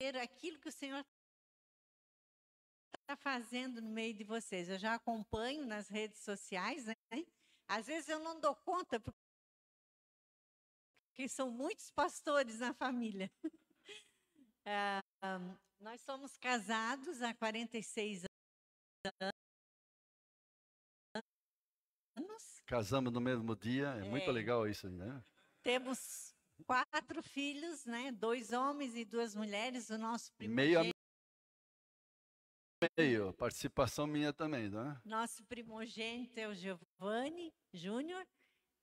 aquilo que o Senhor está fazendo no meio de vocês. Eu já acompanho nas redes sociais, né? Às vezes eu não dou conta, porque são muitos pastores na família. Ah, nós somos casados há 46 anos. Casamos no mesmo dia, é, é. muito legal isso, né? Temos quatro filhos, né? Dois homens e duas mulheres. O nosso primeiro. Meio meio, participação minha também, né? Nosso primogênito é o Giovanni Júnior.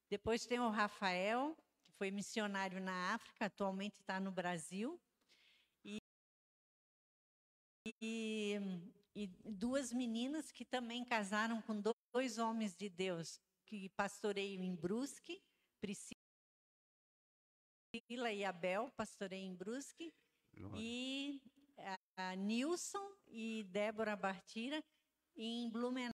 Depois tem o Rafael, que foi missionário na África, atualmente está no Brasil. E, e, e, duas meninas que também casaram com dois homens de Deus, que pastoreiam em Brusque, Priscila e Abel, pastorei em Brusque. Glória. E a Nilson e Débora Bartira em Blumenau.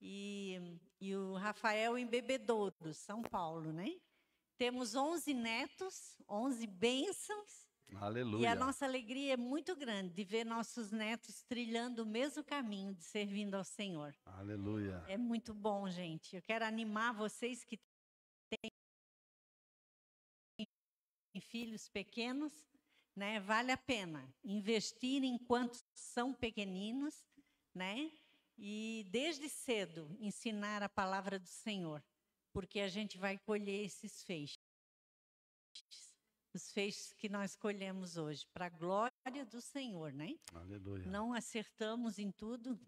E, e o Rafael em Bebedouro, São Paulo, né? Temos 11 netos, 11 bênçãos. Aleluia. E a nossa alegria é muito grande de ver nossos netos trilhando o mesmo caminho de servindo ao Senhor. Aleluia. É muito bom, gente. Eu quero animar vocês que filhos pequenos né? Vale a pena investir enquanto são pequeninos, né? E desde cedo ensinar a palavra do Senhor, porque a gente vai colher esses feixes. Os feixes que nós colhemos hoje, para a glória do Senhor, né? Aleluia. Não acertamos em tudo,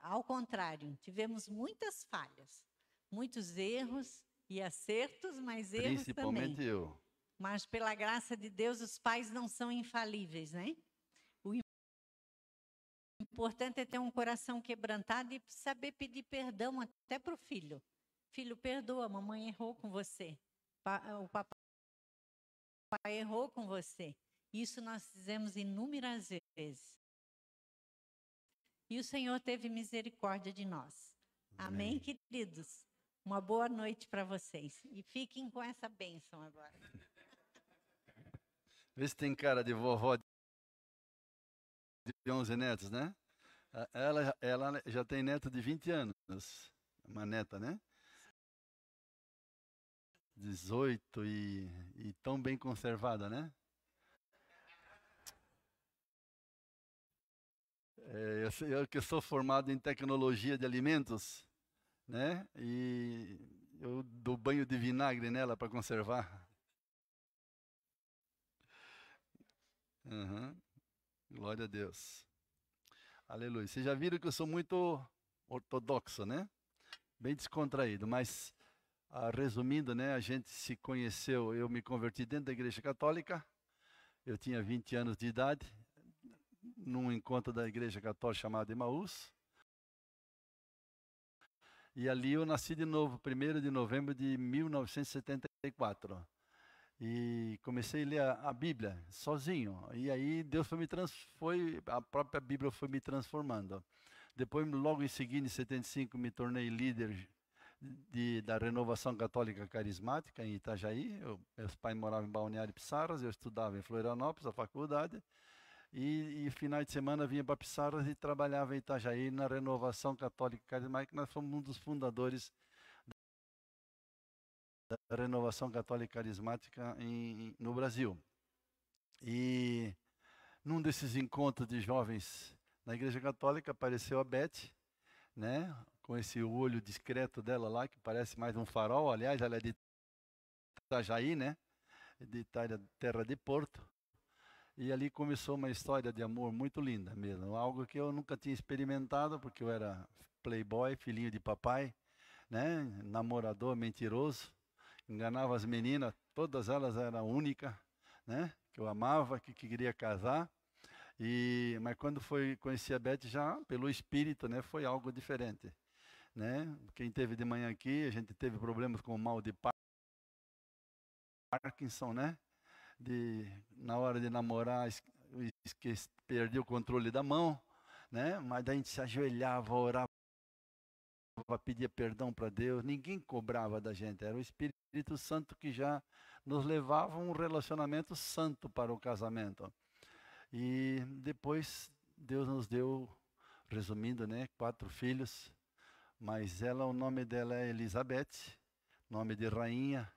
ao contrário, tivemos muitas falhas, muitos erros e acertos, mas erros Principalmente também. eu. Mas pela graça de Deus, os pais não são infalíveis, né? O importante é ter um coração quebrantado e saber pedir perdão até para o filho. Filho, perdoa, mamãe errou com você. O papai errou com você. Isso nós fizemos inúmeras vezes. E o Senhor teve misericórdia de nós. Amém, Amém queridos? Uma boa noite para vocês. E fiquem com essa bênção agora. Vê se tem cara de vovó de 11 netos, né? Ela, ela já tem neto de 20 anos, uma neta, né? 18 e, e tão bem conservada, né? É, eu, eu que sou formado em tecnologia de alimentos, né? E eu dou banho de vinagre nela para conservar. Uhum. Glória a Deus. Aleluia. Vocês já viram que eu sou muito ortodoxo, né? Bem descontraído, mas ah, resumindo, né, a gente se conheceu, eu me converti dentro da igreja católica. Eu tinha 20 anos de idade, num encontro da igreja católica chamado Emaús. E ali eu nasci de novo, 1 de novembro de 1974 e comecei a ler a, a, Bíblia sozinho. E aí Deus foi me trans, foi a própria Bíblia foi me transformando. Depois, logo em seguida, em 75, me tornei líder de, da renovação católica carismática em Itajaí. Eu, meus pais moravam em Balneário Pissarras, eu estudava em Florianópolis, a faculdade. E, e de semana vinha para Pissarras e trabalhava em Itajaí na renovação católica carismática. Nós fomos um dos fundadores da renovação católica carismática em, no Brasil. E num desses encontros de jovens na Igreja Católica apareceu a Beth, né, com esse olho discreto dela lá, que parece mais um farol. Aliás, ela é de Itajaí, né, de Itália, terra de Porto. E ali começou uma história de amor muito linda mesmo, algo que eu nunca tinha experimentado, porque eu era playboy, filhinho de papai, né, namorador mentiroso enganava as meninas, todas elas eram únicas, né? Que eu amava, que, que queria casar. E mas quando foi conhecer a Beth já pelo espírito, né, foi algo diferente, né? Quem teve de manhã aqui, a gente teve problemas com o mal de Parkinson, né? De na hora de namorar, esqueci, perdi o controle da mão, né? Mas daí a gente se ajoelhava, orava pedia perdão para Deus, ninguém cobrava da gente, era o Espírito Santo que já nos levava um relacionamento santo para o casamento. E depois Deus nos deu, resumindo, né, quatro filhos, mas ela, o nome dela é Elizabeth, nome de rainha,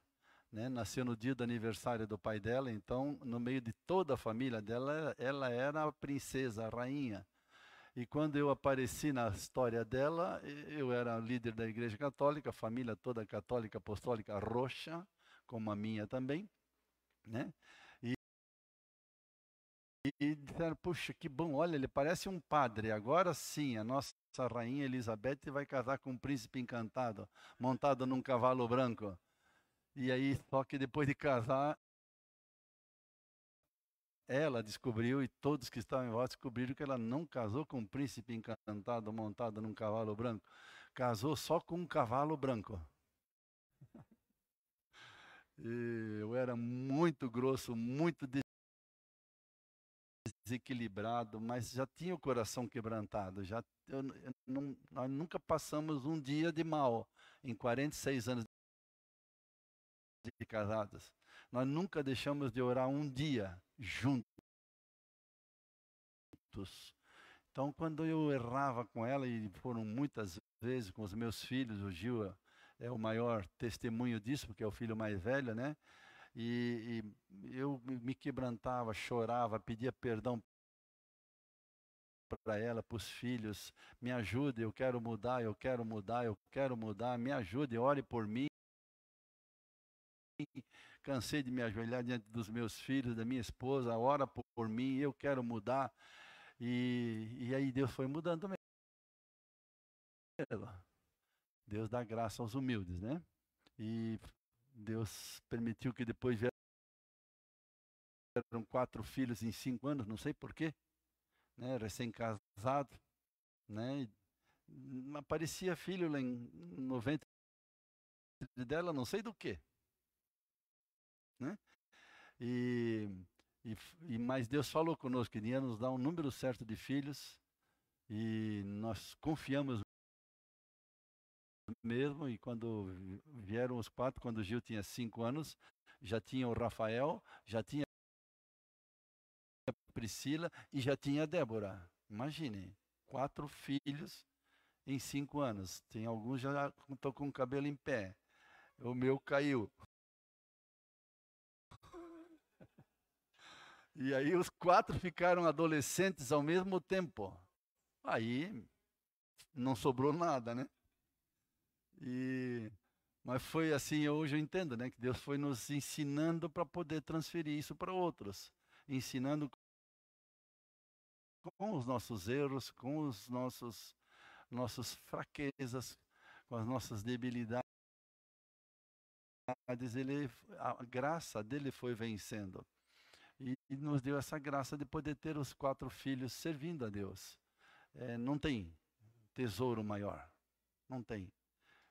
né, nasceu no dia do aniversário do pai dela, então no meio de toda a família dela, ela era a princesa, a rainha. E quando eu apareci na história dela, eu era líder da Igreja Católica, família toda católica apostólica roxa, como a minha também, né? E, e disseram, puxa, que bom, olha, ele parece um padre. Agora sim, a nossa rainha Elizabeth vai casar com um príncipe encantado, montado num cavalo branco. E aí, só que depois de casar, ela descobriu e todos que estavam em volta descobriram que ela não casou com um príncipe encantado montado num cavalo branco. Casou só com um cavalo branco. E eu era muito grosso, muito desequilibrado, mas já tinha o coração quebrantado. Já, eu, eu não, nós nunca passamos um dia de mal em 46 anos de casados. Nós nunca deixamos de orar um dia juntos. Então, quando eu errava com ela, e foram muitas vezes com os meus filhos, o Gil é, o maior testemunho disso, porque é o filho mais velho, né? E, e eu me quebrantava, chorava, pedia perdão para ela, para os filhos, me ajude, eu quero mudar, eu quero mudar, eu quero mudar, me ajude, ore por mim cansei de me ajoelhar diante dos meus filhos, da minha esposa, ora por, mim, eu quero mudar. E, e aí Deus foi mudando também. Deus dá graça aos humildes, né? E Deus permitiu que depois vieram quatro filhos em cinco anos, não sei porquê, né? Recém-casado, né? Aparecia filho lá em 90 dela, não sei do que. Né? E, e, e, mas Deus falou conosco que ia nos dar um número certo de filhos e nós confiamos mesmo. E quando vieram os quatro, quando o Gil tinha cinco anos, já tinha o Rafael, já tinha a Priscila e já tinha a Débora. Imaginem, quatro filhos em cinco anos. Tem alguns já estão com o cabelo em pé. O meu caiu. E aí os quatro ficaram adolescentes ao mesmo tempo. Aí não sobrou nada, né? E mas foi assim, hoje eu entendo, né, que Deus foi nos ensinando para poder transferir isso para outros, ensinando com os nossos erros, com os nossos nossas fraquezas, com as nossas debilidades, ele a graça dele foi vencendo e, e, nos deu essa graça de poder ter os quatro filhos servindo a Deus. É, não tem tesouro maior, não tem.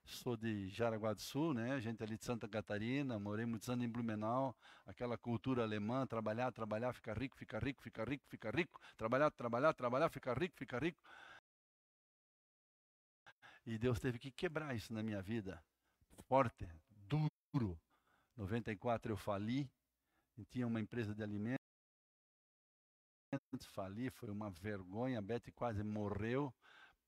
Sou de Jaraguá do Sul, né? Gente é ali de Santa Catarina, morei muitos anos em Blumenau, aquela cultura alemã, trabalhar, trabalhar, ficar rico, ficar rico, ficar rico, ficar rico, trabalhar, trabalhar, trabalhar, ficar rico, ficar rico. E Deus teve que quebrar isso na minha vida, forte, duro. 94 eu fali, tinha uma empresa de alimentos, fali, foi uma vergonha, a Beth quase morreu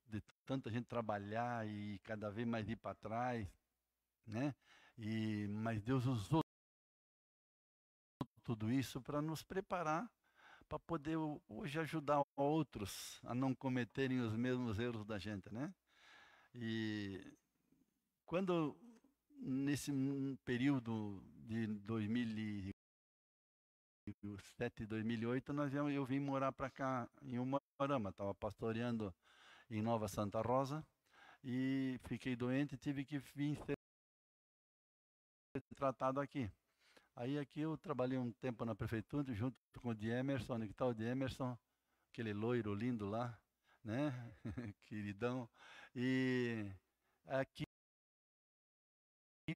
de tanta gente trabalhar e cada vez mais ir para trás, né? E mas Deus usou tudo isso para nos preparar para poder hoje ajudar outros a não cometerem os mesmos erros da gente, né? E quando nesse período de 2000 2007, 2008, nós, eu vim morar para cá em Umarama. Estava pastoreando em Nova Santa Rosa e fiquei doente tive que vir ser tratado aqui. Aí aqui eu trabalhei um tempo na prefeitura junto com o de Emerson, onde está o de Emerson, aquele loiro lindo lá, né? Queridão. E aqui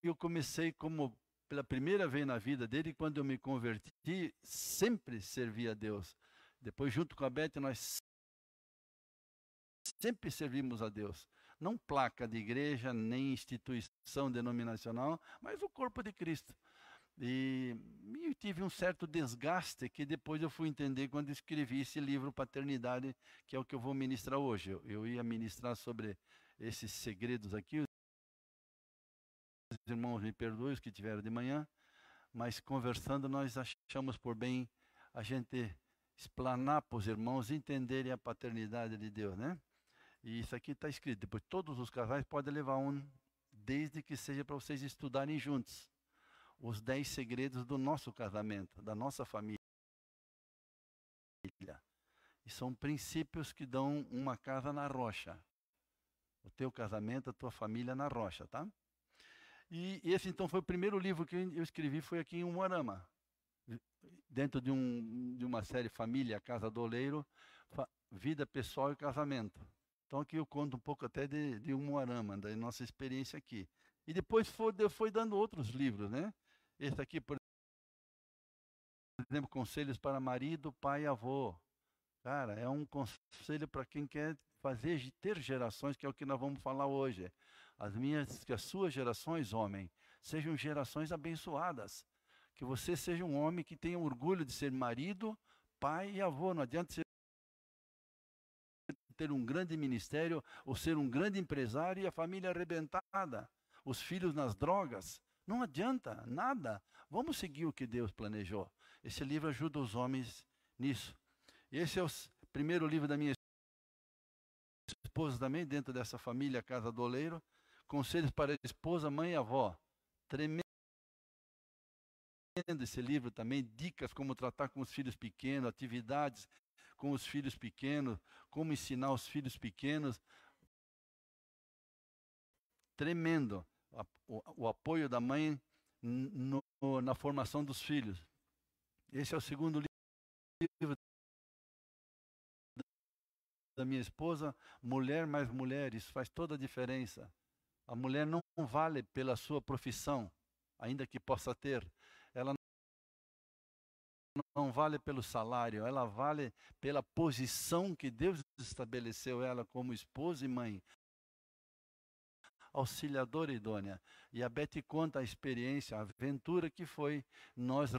eu comecei como pela primeira vez na vida dele, quando eu me converti, sempre servi a Deus. Depois, junto com a Beth, nós sempre servimos a Deus. Não placa de igreja, nem instituição denominacional, mas o corpo de Cristo. E, tive um certo desgaste que depois eu fui entender quando escrevi esse livro Paternidade, que é o que eu vou ministrar hoje. Eu ia ministrar sobre esses segredos aqui. Os irmãos me perdoem os que tiveram de manhã, mas conversando nós achamos por bem a gente explanar para os irmãos entenderem a paternidade de Deus, né? E isso aqui está escrito. Depois todos os casais podem levar um, desde que seja para vocês estudarem juntos os dez segredos do nosso casamento, da nossa família. E são princípios que dão uma casa na rocha. O teu casamento, a tua família na rocha, tá? E esse então foi o primeiro livro que eu escrevi, foi aqui em Umuarama. Dentro de, um, de uma série Família, Casa do Oleiro, Vida Pessoal e Casamento. Então aqui eu conto um pouco até de, de Umuarama, da nossa experiência aqui. E depois foi, foi dando outros livros, né? Esse aqui, por exemplo, conselhos para marido, pai e avô. Cara, é um conselho para quem quer fazer ter gerações, que é o que nós vamos falar hoje. As minhas, que as suas gerações, homem, sejam gerações abençoadas. Que você seja um homem que tenha orgulho de ser marido, pai e avô. Não adianta ser ter um grande ministério ou ser um grande empresário e a família arrebentada, os filhos nas drogas. Não adianta nada. Vamos seguir o que Deus planejou. Esse livro ajuda os homens nisso. Esse é o primeiro livro da minha esposa também, dentro dessa família Casa do Oleiro. Conselhos para a esposa, mãe e avó. Tremendo esse livro também, dicas como tratar com os filhos pequenos, atividades com os filhos pequenos, como ensinar os filhos pequenos. Tremendo o, o apoio da mãe no, na formação dos filhos. Esse é o segundo livro da minha esposa, Mulher mais Mulher, isso faz toda a diferença. A mulher não vale pela sua profissão, ainda que possa ter. Ela não vale pelo salário, ela vale pela posição que Deus estabeleceu ela como esposa e mãe auxiliadora idônea. E a Beth conta a experiência, a aventura que foi nós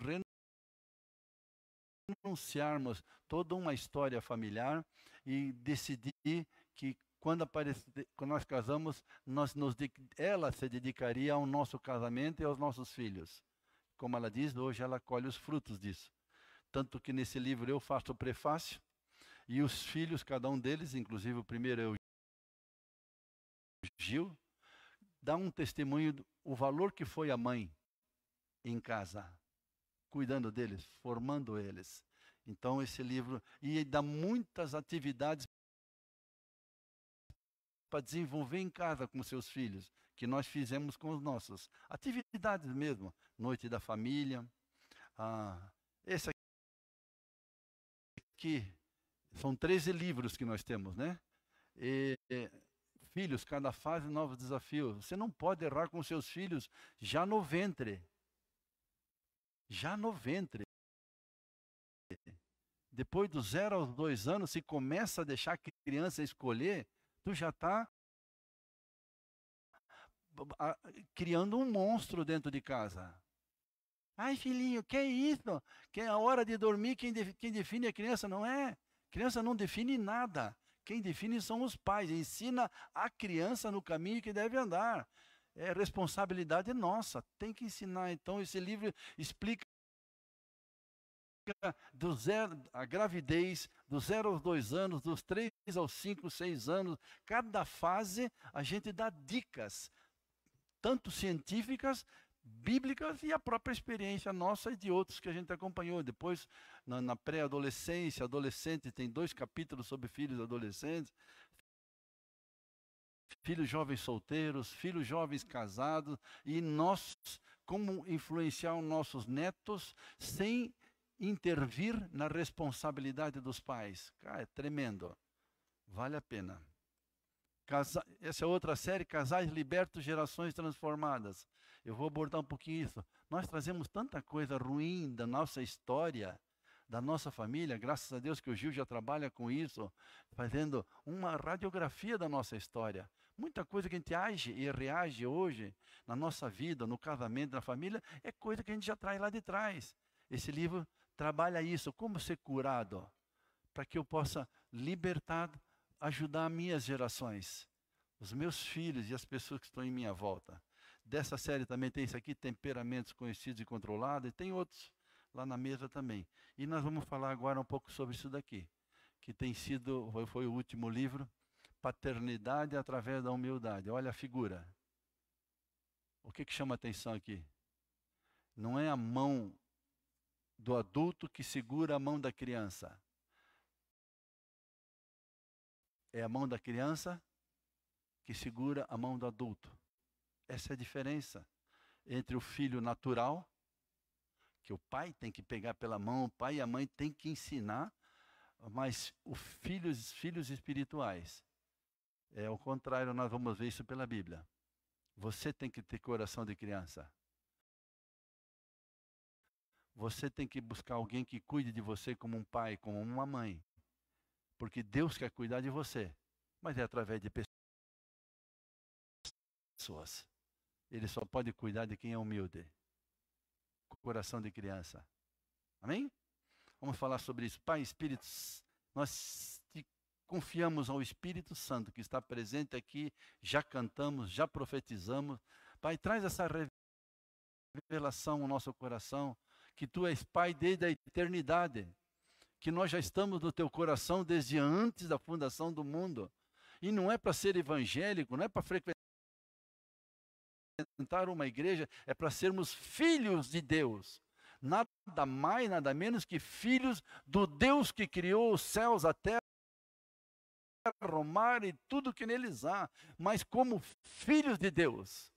renunciarmos toda uma história familiar e decidir que quando, quando nós casamos, nós nos, ela se dedicaria ao nosso casamento e aos nossos filhos. Como ela diz, hoje ela colhe os frutos disso. Tanto que nesse livro eu faço o prefácio e os filhos, cada um deles, inclusive o primeiro é o Gil, dá um testemunho do o valor que foi a mãe em casa, cuidando deles, formando eles. Então esse livro e dá muitas atividades para desenvolver em casa com seus filhos, que nós fizemos com os nossos. Atividades mesmo, noite da família. Ah, esse aqui são 13 livros que nós temos, né? E, filhos, cada fase novos desafios. Você não pode errar com seus filhos já no ventre. Já no ventre. Depois dos zero aos dois anos, se começa a deixar a criança escolher, tu já está criando um monstro dentro de casa. Ai, filhinho, que é isso? Que é a hora de dormir, quem, de, quem define a criança não é. Criança não define nada. Quem define são os pais. Ensina a criança no caminho que deve andar. É responsabilidade nossa. Tem que ensinar. Então, esse livro explica do zero, a gravidez, dos zero aos dois anos, dos três aos cinco, seis anos, cada fase a gente dá dicas, tanto científicas bíblicas e a própria experiência nossa e de outros que a gente acompanhou. Depois, na, na pré-adolescência, adolescente, tem dois capítulos sobre filhos adolescentes, filhos jovens solteiros, filhos jovens casados, e nós, como influenciar os nossos netos sem intervir na responsabilidade dos pais. Cara, é tremendo. Vale a pena. Casa... Essa é outra série, Casais Libertos, Gerações Transformadas. Eu vou abordar um pouquinho isso. Nós trazemos tanta coisa ruim da nossa história, da nossa família, graças a Deus que o Gil já trabalha com isso, fazendo uma radiografia da nossa história, Muita coisa que a gente age e reage hoje na nossa vida, no casamento, na família, é coisa que a gente já traz lá de trás. Esse livro trabalha isso, como ser curado, para que eu possa libertar, ajudar minhas gerações, os meus filhos e as pessoas que estão em minha volta. Dessa série também tem isso aqui, temperamentos conhecidos e controlados, e tem outros lá na mesa também. E nós vamos falar agora um pouco sobre isso daqui, que tem sido, foi, o último livro, Paternidade através da humildade. Olha a figura. O que, que chama atenção aqui? Não é a mão do adulto que segura a mão da criança. É a mão da criança que segura a mão do adulto. Essa é a diferença entre o filho natural, que o pai tem que pegar pela mão, o pai e a mãe tem que ensinar, mas os filhos, filhos espirituais, é o contrário, nós vamos ver isso pela Bíblia. Você tem que ter coração de criança. Você tem que buscar alguém que cuide de você como um pai, como uma mãe. Porque Deus quer cuidar de você, mas é através de pessoas. Ele só pode cuidar de quem é humilde. Coração de criança. Amém? Vamos falar sobre isso. Pai, Espíritos, nós confiamos ao Espírito Santo que está presente aqui, já cantamos, já profetizamos. Pai, traz essa revelação ao nosso coração, que tu és Pai desde a eternidade, que nós já estamos no teu coração desde antes da fundação do mundo. E não é para ser evangélico, não é para frequentar uma igreja, é para sermos filhos de Deus. Nada mais, nada menos que filhos do Deus que criou os céus, a terra romar e tudo que neles há, mas como filhos de Deus,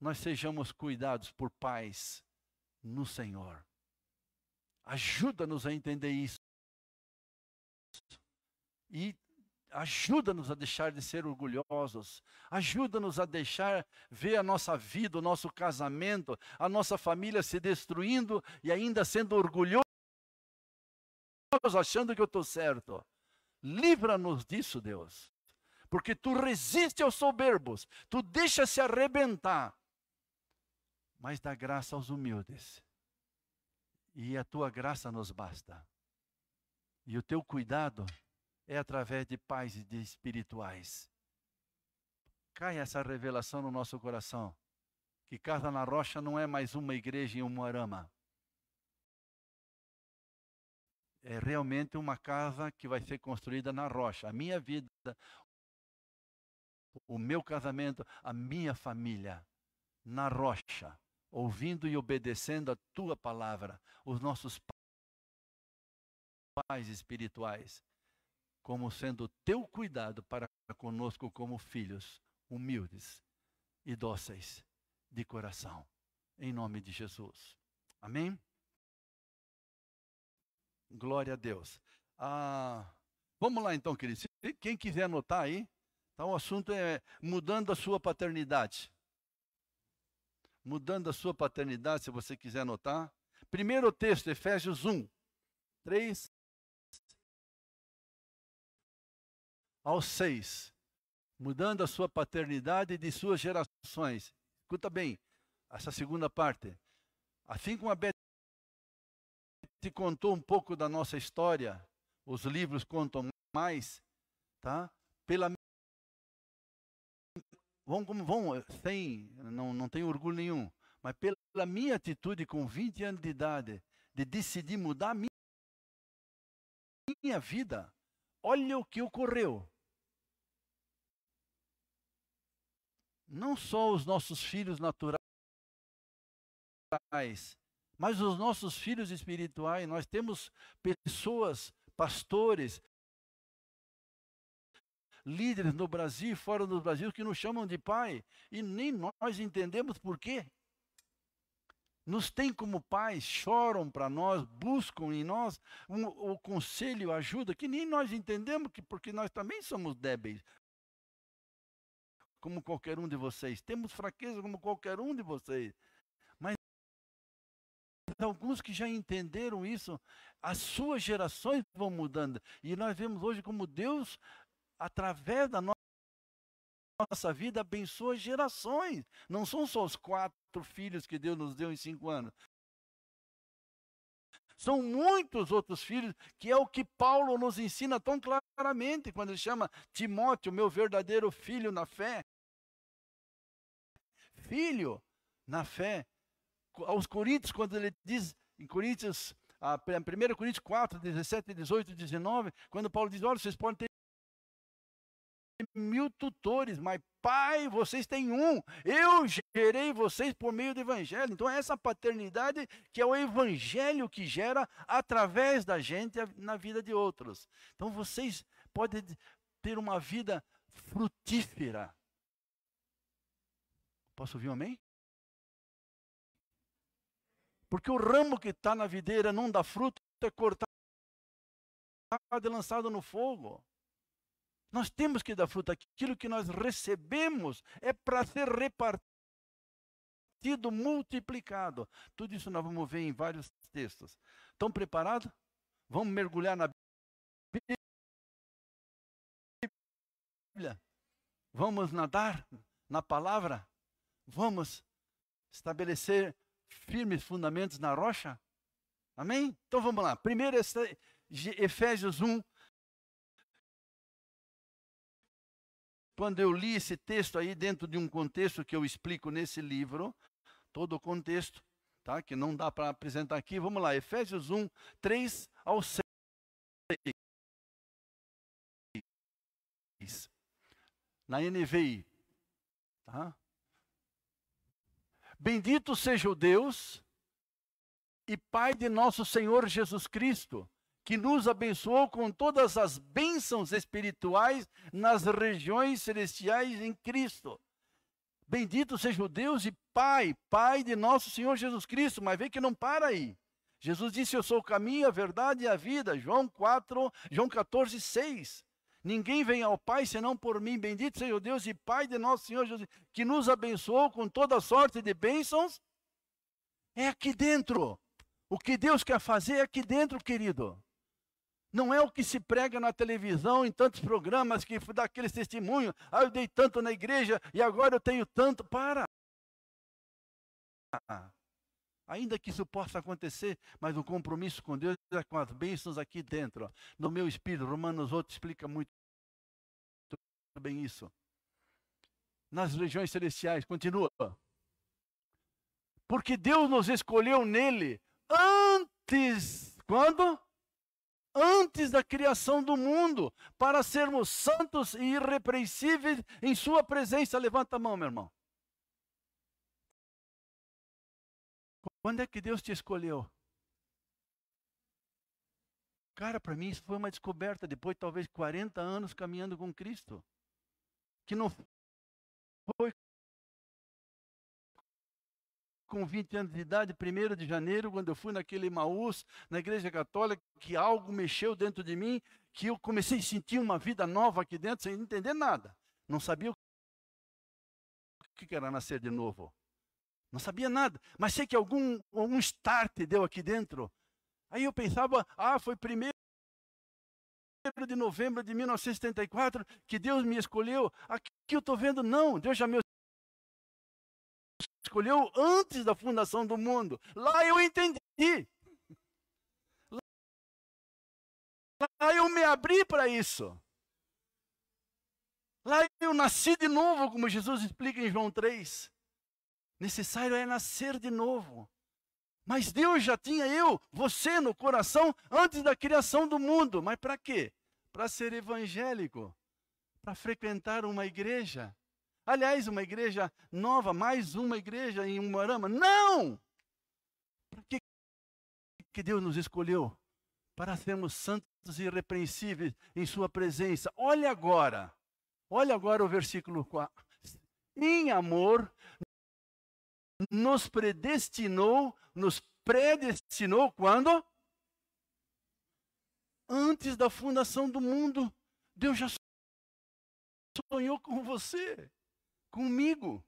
nós sejamos cuidados por pais no Senhor. Ajuda-nos a entender isso. E ajuda-nos a deixar de ser orgulhosos. Ajuda-nos a deixar ver a nossa vida, o nosso casamento, a nossa família se destruindo e ainda sendo orgulhosos, achando que eu estou certo. Livra-nos disso, Deus. Porque tu resiste aos soberbos, tu deixa se arrebentar, mas dá graça aos humildes. E a tua graça nos basta. E o teu cuidado é através de pais e de espirituais. Cai essa revelação no nosso coração. Que Casa na Rocha não é mais uma igreja em um Moarama. é realmente uma casa que vai ser construída na rocha. A minha vida, o meu casamento, a minha família, na rocha, ouvindo e obedecendo a tua palavra, os nossos pais espirituais, como sendo teu cuidado para conosco como filhos humildes e dóceis de coração. Em nome de Jesus. Amém? Glória a Deus. Ah, vamos lá então, queridos. Quem quiser anotar aí, tá, o assunto é mudando a sua paternidade. Mudando a sua paternidade, se você quiser anotar. Primeiro texto, Efésios 1, 3 ao 6. Mudando a sua paternidade de suas gerações. Escuta bem, essa segunda parte. Assim como a Beth te contou um pouco da nossa história, os livros contam mais, tá? Pela vão como vão, sem não não tenho orgulho nenhum, mas pela minha atitude com 20 anos de idade de decidir mudar a minha, minha vida, olha o que ocorreu. Não só os nossos filhos naturais, mas os nossos filhos espirituais, nós temos pessoas, pastores, líderes no Brasil e fora do Brasil que nos chamam de pai e nem nós entendemos por quê. Nos têm como pais, choram para nós, buscam em nós um, o conselho, a ajuda, que nem nós entendemos, que, porque nós também somos débeis, como qualquer um de vocês. Temos fraqueza como qualquer um de vocês alguns que já entenderam isso, as suas gerações vão mudando. E nós vemos hoje como Deus, através da nossa vida abençoa gerações. Não são só os quatro filhos que Deus nos deu em cinco anos. São muitos outros filhos, que é o que Paulo nos ensina tão quando ele chama Timóteo, meu verdadeiro filho na fé. Filho na fé. Aos Coríntios, quando ele diz em Coríntios, 1 Coríntios 4, 17, 18 19, quando Paulo diz: Olha, vocês podem ter mil tutores, mas pai, vocês têm um. Eu gerei vocês por meio do evangelho. Então, é essa paternidade que é o evangelho que gera através da gente na vida de outros. Então, vocês podem ter uma vida frutífera. Posso ouvir um amém? Porque o ramo que está na videira não dá fruto, é cortado e lançado no fogo. Nós temos que dar fruto. Aquilo que nós recebemos é para ser repartido, multiplicado. Tudo isso nós vamos ver em vários textos. Estão preparados? Vamos mergulhar na Bíblia? Vamos nadar na palavra? Vamos estabelecer firmes fundamentos na rocha? Amém? Então vamos lá. Primeiro, Efésios 1, Quando eu li esse texto aí dentro de um contexto que eu explico nesse livro, todo o contexto, tá? que não dá para apresentar aqui, vamos lá, Efésios 1, 3 ao 6. Na NVI. Tá? Bendito seja o Deus e Pai de nosso Senhor Jesus Cristo que nos abençoou com todas as bênçãos espirituais nas regiões celestiais em Cristo. Bendito seja o Deus e Pai, Pai de nosso Senhor Jesus Cristo. Mas vê que não para aí. Jesus disse: Eu sou o caminho, a verdade e a vida. João 4, João 14, 6. Ninguém vem ao Pai senão por mim. Bendito seja o Deus e Pai de nosso Senhor Jesus, que nos abençoou com toda sorte de bênçãos. É aqui dentro. O que Deus quer fazer é aqui dentro, querido. Não é o que se prega na televisão, em tantos programas que dá aqueles testemunhos. Ah, eu dei tanto na igreja e agora eu tenho tanto. Para! Ainda que isso possa acontecer, mas o compromisso com Deus é com as bênçãos aqui dentro. Ó. No meu espírito, Romanos 8 explica muito bem isso. Nas regiões celestiais, continua. Porque Deus nos escolheu nele antes. Quando? Antes da criação do mundo, para sermos santos e irrepreensíveis em Sua presença. Levanta a mão, meu irmão. Quando é que Deus te escolheu? Cara, para mim isso foi uma descoberta depois de talvez 40 anos caminhando com Cristo. Que não foi com 20 anos de idade, 1 de janeiro, quando eu fui naquele Maús, na igreja católica, que algo mexeu dentro de mim, que eu comecei a sentir uma vida nova aqui dentro, sem entender nada. Não sabia o que era nascer de novo. Não sabia nada, mas sei que algum, algum start deu aqui dentro. Aí eu pensava, ah, foi primeiro de novembro de 1974 que Deus me escolheu. Aqui eu estou vendo, não, Deus já me escolheu antes da fundação do mundo. Lá eu entendi. Lá eu me abri para isso. Lá eu nasci de novo, como Jesus explica em João 3. Necessário é nascer de novo. Mas Deus já tinha eu, você no coração antes da criação do mundo. Mas para quê? Para ser evangélico, para frequentar uma igreja, Aliás, uma igreja nova, mais uma igreja em Umuarama. Não! Para que, que Deus nos escolheu? Para sermos santos e irrepreensíveis em Sua presença. Olha agora, olha agora o versículo 4. Em amor, nos predestinou, nos predestinou quando? Antes da fundação do mundo. Deus já sonhou com você comigo.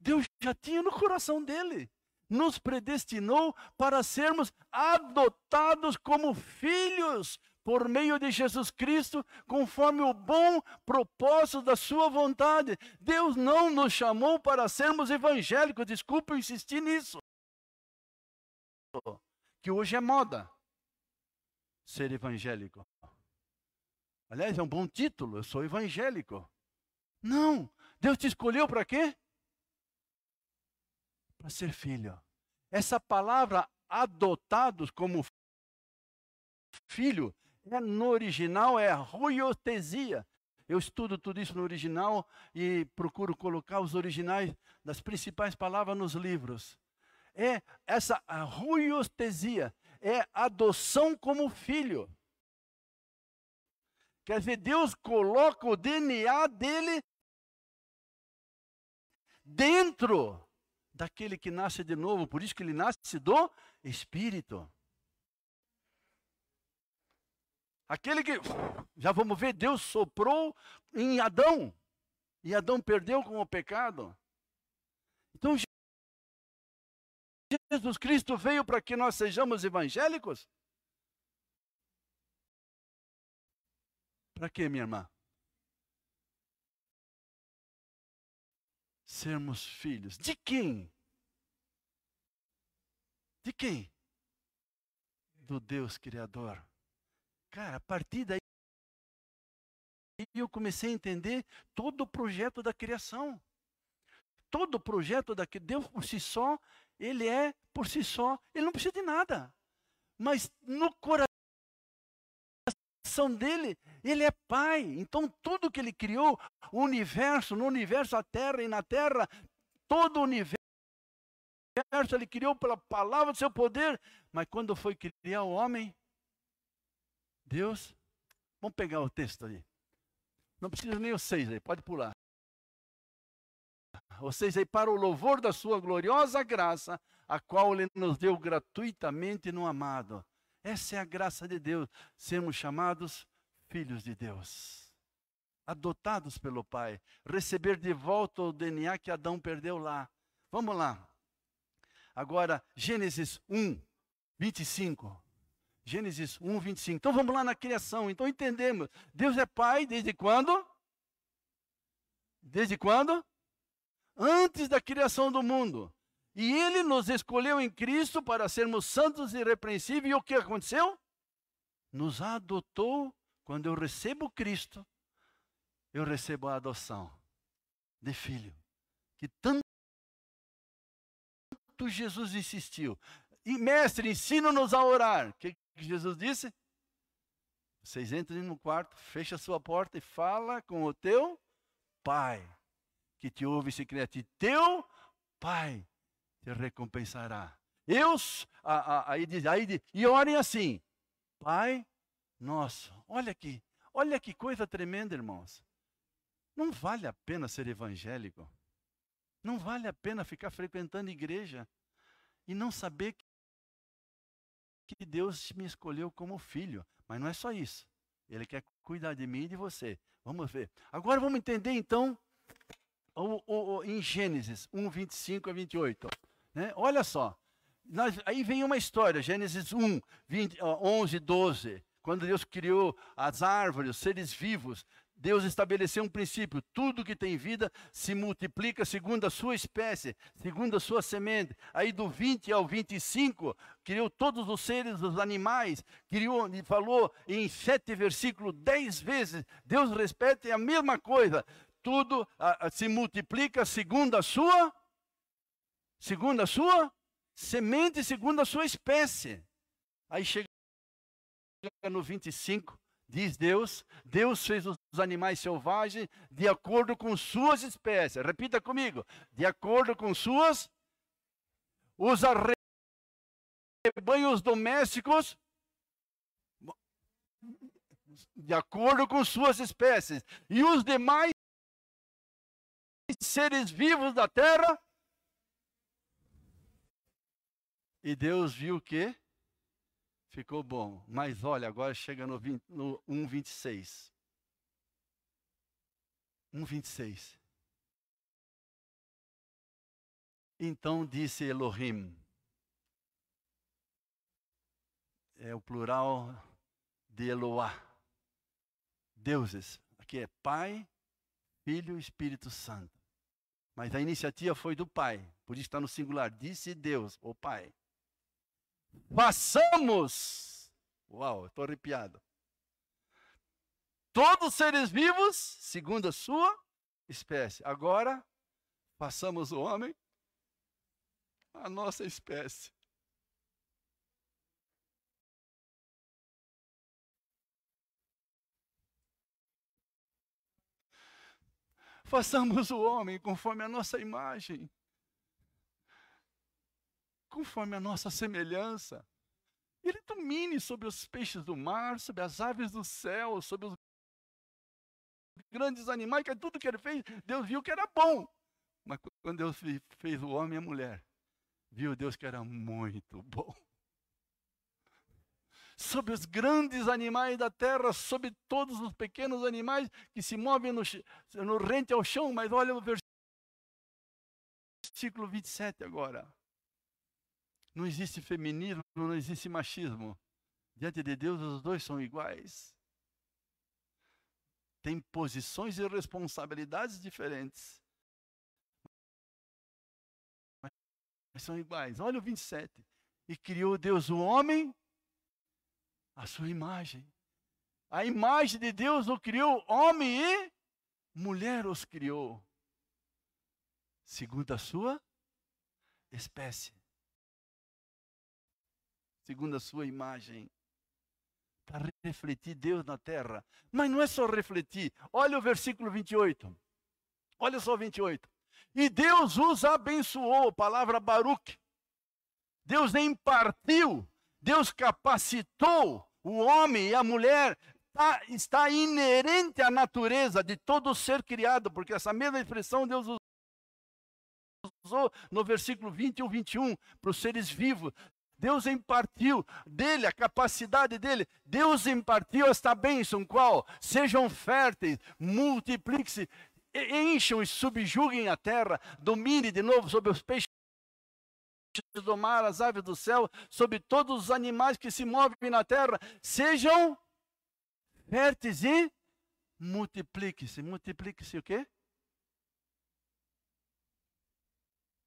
Deus já tinha no coração dele. Nos predestinou para sermos adotados como filhos por meio de Jesus Cristo, conforme o bom propósito da sua vontade. Deus não nos chamou para sermos evangélicos, desculpa insistir nisso. Que hoje é moda ser evangélico. Aliás, é um bom título, eu sou evangélico. Não, Deus te escolheu para quê? Para ser filho. Essa palavra adotados como filho, é, no original é ruiotesia. Eu estudo tudo isso no original e procuro colocar os originais das principais palavras nos livros. É essa ruiotesia, é adoção como filho. Quer dizer, Deus coloca o DNA dele dentro daquele que nasce de novo, por isso que ele nasce do Espírito. Aquele que, já vamos ver, Deus soprou em Adão, e Adão perdeu com o pecado. Então, Jesus Cristo veio para que nós sejamos evangélicos? Para quê, minha irmã? Sermos filhos. De quem? De quem? Do Deus Criador. Cara, a partir daí eu comecei a entender todo o projeto da criação. Todo o projeto da que Deus por si só, ele é por si só, ele não precisa de nada. Mas no coração dele, ele é pai. Então tudo que ele criou, o universo, no universo a terra e na terra, todo o universo ele criou pela palavra do seu poder, mas quando foi criar o homem, Deus, vamos pegar o texto aí. Não precisa nem os seis aí, pode pular. Os seis aí, para o louvor da sua gloriosa graça, a qual ele nos deu gratuitamente no amado. Essa é a graça de Deus, sermos chamados filhos de Deus, adotados pelo Pai, receber de volta o DNA que Adão perdeu lá. Vamos lá. Agora, Gênesis 1, 25. Gênesis 1, 25. Então vamos lá na criação. Então entendemos. Deus é Pai desde quando? Desde quando? Antes da criação do mundo. E Ele nos escolheu em Cristo para sermos santos e irrepreensíveis. E o que aconteceu? Nos adotou. Quando eu recebo Cristo, eu recebo a adoção de filho. Que tanto Jesus insistiu. E, mestre, ensina-nos a orar. Que, que Jesus disse? Vocês entrem no quarto, fecha a sua porta e fala com o teu pai, que te ouve. E teu pai recompensará. Eu, aí diz, aí diz, e orem assim, Pai nosso. Olha aqui, olha que coisa tremenda, irmãos. Não vale a pena ser evangélico. Não vale a pena ficar frequentando igreja e não saber que Deus me escolheu como filho. Mas não é só isso. Ele quer cuidar de mim e de você. Vamos ver. Agora vamos entender então o, o, o, em Gênesis 1, 25 a 28. Né? Olha só. Nós, aí vem uma história, Gênesis 1, 20, 11, 12. Quando Deus criou as árvores, os seres vivos, Deus estabeleceu um princípio: tudo que tem vida se multiplica segundo a sua espécie, segundo a sua semente. Aí do 20 ao 25, criou todos os seres, os animais, criou falou em sete versículos, dez vezes. Deus respeita a mesma coisa. Tudo a, a, se multiplica segundo a sua, segundo a sua semente, segundo a sua espécie. Aí chega no 25 Diz Deus, Deus fez os animais selvagens de acordo com suas espécies. Repita comigo. De acordo com suas os arrebanhos domésticos de acordo com suas espécies e os demais seres vivos da terra. E Deus viu que Ficou bom. Mas olha, agora chega no, 20, no 1,26. 1,26. Então disse Elohim. É o plural de Eloá. Deuses. Aqui é Pai, Filho e Espírito Santo. Mas a iniciativa foi do Pai. Por isso está no singular. Disse Deus, o Pai. Façamos. Uau, estou arrepiado. Todos os seres vivos, segundo a sua espécie. Agora, façamos o homem a nossa espécie. Façamos o homem conforme a nossa imagem, conforme a nossa semelhança. Ele domine sobre os peixes do mar, sobre as aves do céu, sobre os grandes animais, que é tudo que ele fez, Deus viu que era bom. Mas quando Deus fez o homem e a mulher, viu Deus que era muito bom sobre os grandes animais da terra, sobre todos os pequenos animais que se movem no, no rente ao chão. Mas olha o versículo 27 agora. Não existe feminismo, não existe machismo. Diante de Deus, os dois são iguais. Tem posições e responsabilidades diferentes. Mas são iguais. Olha o 27. E criou Deus o homem a sua imagem. A imagem de Deus o criou, homem e mulher os criou, segundo a sua espécie, segundo a sua imagem, para refletir Deus na terra. Mas não é só refletir, olha o versículo 28. Olha só 28. E Deus os abençoou, palavra Baruch. Deus impartiu, Deus capacitou o homem e a mulher tá, está inerente à natureza de todo ser criado, porque essa mesma expressão Deus usou no versículo 20 e 21 para os seres vivos. Deus impartiu dele, a capacidade dele. Deus impartiu esta bênção, qual? Sejam férteis, multipliquem-se, encham e subjuguem a terra, domine de novo sobre os peixes do mar, as aves do céu, sobre todos os animais que se movem na terra, sejam férteis e multipliquem-se. Multiplique-se o quê?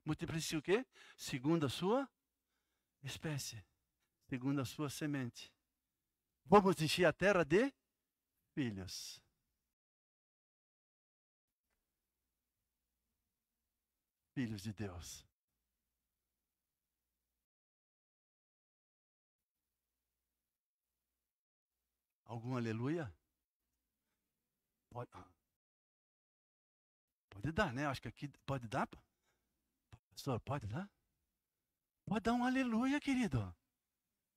Multiplique-se o quê? Segundo a sua espécie, segundo a sua semente. Vamos encher a terra de filhos. Filhos de Deus. Algum aleluia? Pode, ah. pode dar, né? Acho que aqui pode dar. Pastor, pode dar? Pode dar um aleluia, querido.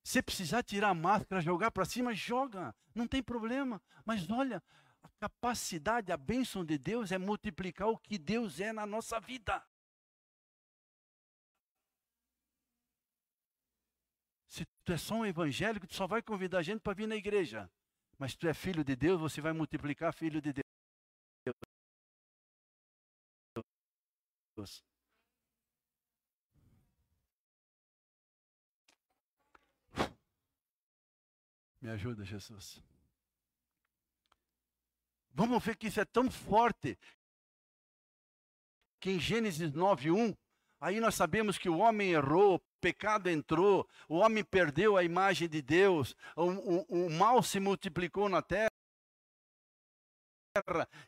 Se precisar tirar a máscara, jogar para cima, joga. Não tem problema. Mas olha, a capacidade, a bênção de Deus é multiplicar o que Deus é na nossa vida. Se tu é só um evangélico, tu só vai convidar a gente para vir na igreja. Mas tu é filho de Deus, você vai multiplicar filho de Deus. Me ajuda, Jesus. Vamos ver que isso é tão forte que em Gênesis 9:1, aí nós sabemos que o homem errou, pecado entrou, o homem perdeu a imagem de Deus, o, o, o mal se multiplicou na terra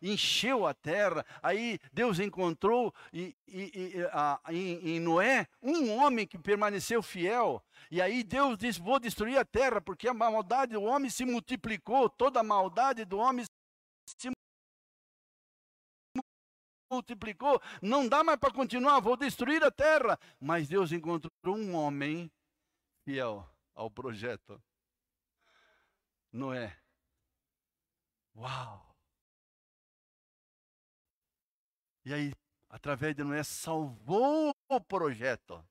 encheu a terra. Aí Deus encontrou em, em, Noé um homem que permaneceu fiel. E aí Deus disse: Vou destruir a terra, porque a maldade do homem se multiplicou, toda a maldade do homem se multiplicou, não dá mais para continuar, vou destruir a terra. Mas Deus encontrou um homem fiel ao projeto. Noé. Uau! E aí, através de Noé, salvou o projeto.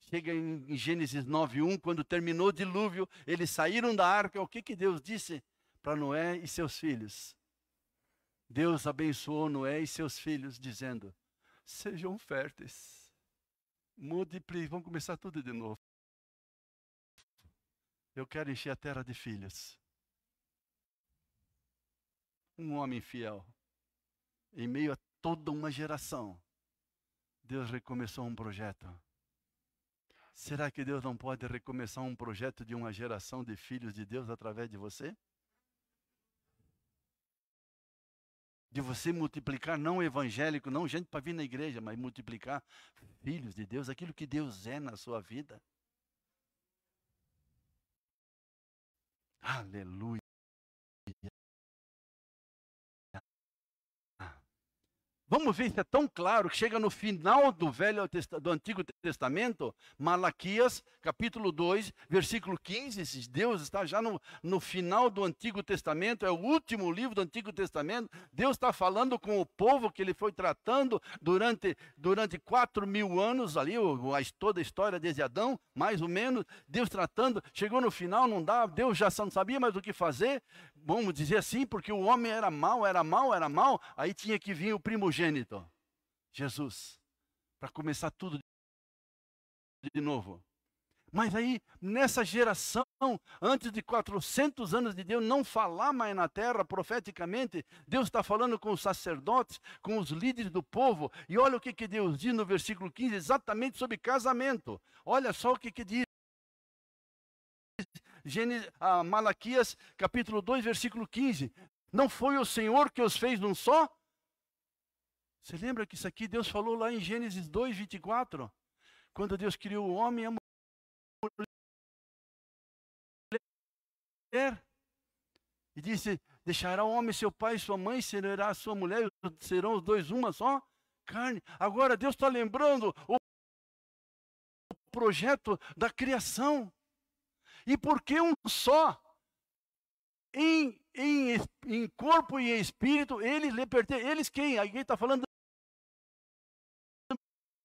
Chega em Gênesis 9:1, quando terminou o dilúvio, eles saíram da arca. O que, que Deus disse para Noé e seus filhos? Deus abençoou Noé e seus filhos, dizendo: Sejam férteis, multipliquem. Vamos começar tudo de novo. Eu quero encher a terra de filhos. um homem fiel. Em meio a toda uma geração, Deus recomeçou um projeto. Será que Deus não pode recomeçar um projeto de uma geração de filhos de Deus através de você? De você multiplicar, não evangélico, não gente para vir na igreja, mas multiplicar filhos de Deus, aquilo que Deus é na sua vida. Aleluia. Vamos ver se é tão claro que chega no final do Velho do Antigo Testamento, Malaquias, capítulo 2, versículo 15. Deus está já no, no final do Antigo Testamento, é o último livro do Antigo Testamento. Deus está falando com o povo que ele foi tratando durante, durante quatro mil anos, ali, toda a história desde Adão, mais ou menos. Deus tratando, chegou no final, não dá, Deus já não sabia mais o que fazer vamos dizer assim, porque o homem era mau, era mau, era mau, aí tinha que vir o primogênito, Jesus, para começar tudo de novo. Mas aí, nessa geração, antes de 400 anos de Deus não falar mais na terra profeticamente, Deus está falando com os sacerdotes, com os líderes do povo. E olha o que, que Deus diz no versículo 15, exatamente sobre casamento. Olha só o que, que diz. Gênesis, ah, Malaquias capítulo 2, versículo 15. Não foi o Senhor que os fez num só? Você lembra que isso aqui Deus falou lá em Gênesis 2, 24? Quando Deus criou o homem e a mulher. E disse: Deixará o homem seu pai e sua mãe, será a sua mulher, serão os dois uma só carne. Agora Deus está lembrando o projeto da criação. E porque um só, em, em, em corpo e em espírito, eles lhe pertencem. Eles quem? Alguém está falando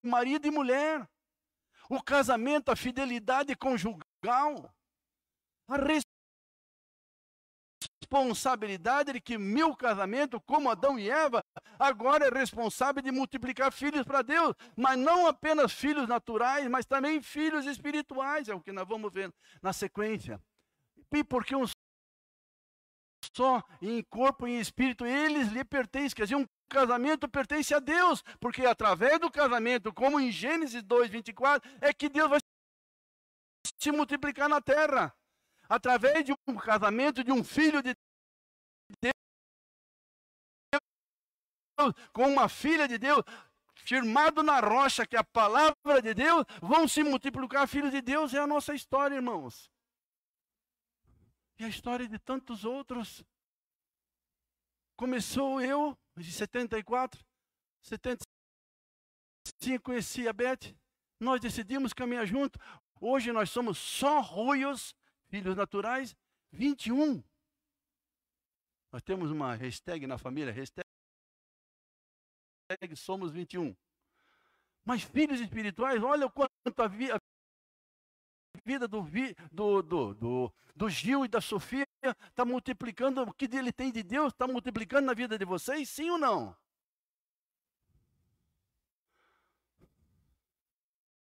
marido e mulher. O casamento, a fidelidade conjugal. A responsabilidade de que meu casamento, como Adão e Eva, agora é responsável de multiplicar filhos para Deus, mas não apenas filhos naturais, mas também filhos espirituais, é o que nós vamos ver na sequência. E porque um só em corpo e em espírito, eles lhe pertencem, quer dizer, um casamento pertence a Deus, porque através do casamento, como em Gênesis 2, 24, é que Deus vai se multiplicar na terra através de um casamento de um filho de Deus com uma filha de Deus, firmado na rocha, que é a palavra de Deus, vão se multiplicar filhos de Deus, é a nossa história, irmãos. E a história de tantos outros. Começou eu, de 74, 75, conheci a Beth, nós decidimos caminhar junto. Hoje nós somos só ruios filhos naturais, 21. Nós temos uma hashtag na família, hashtag somos 21. Mas filhos espirituais, olha o quanto a, vi, vida do, do, do, do, do Gil e da Sofia está multiplicando, o que ele tem de Deus está multiplicando na vida de vocês, sim ou não?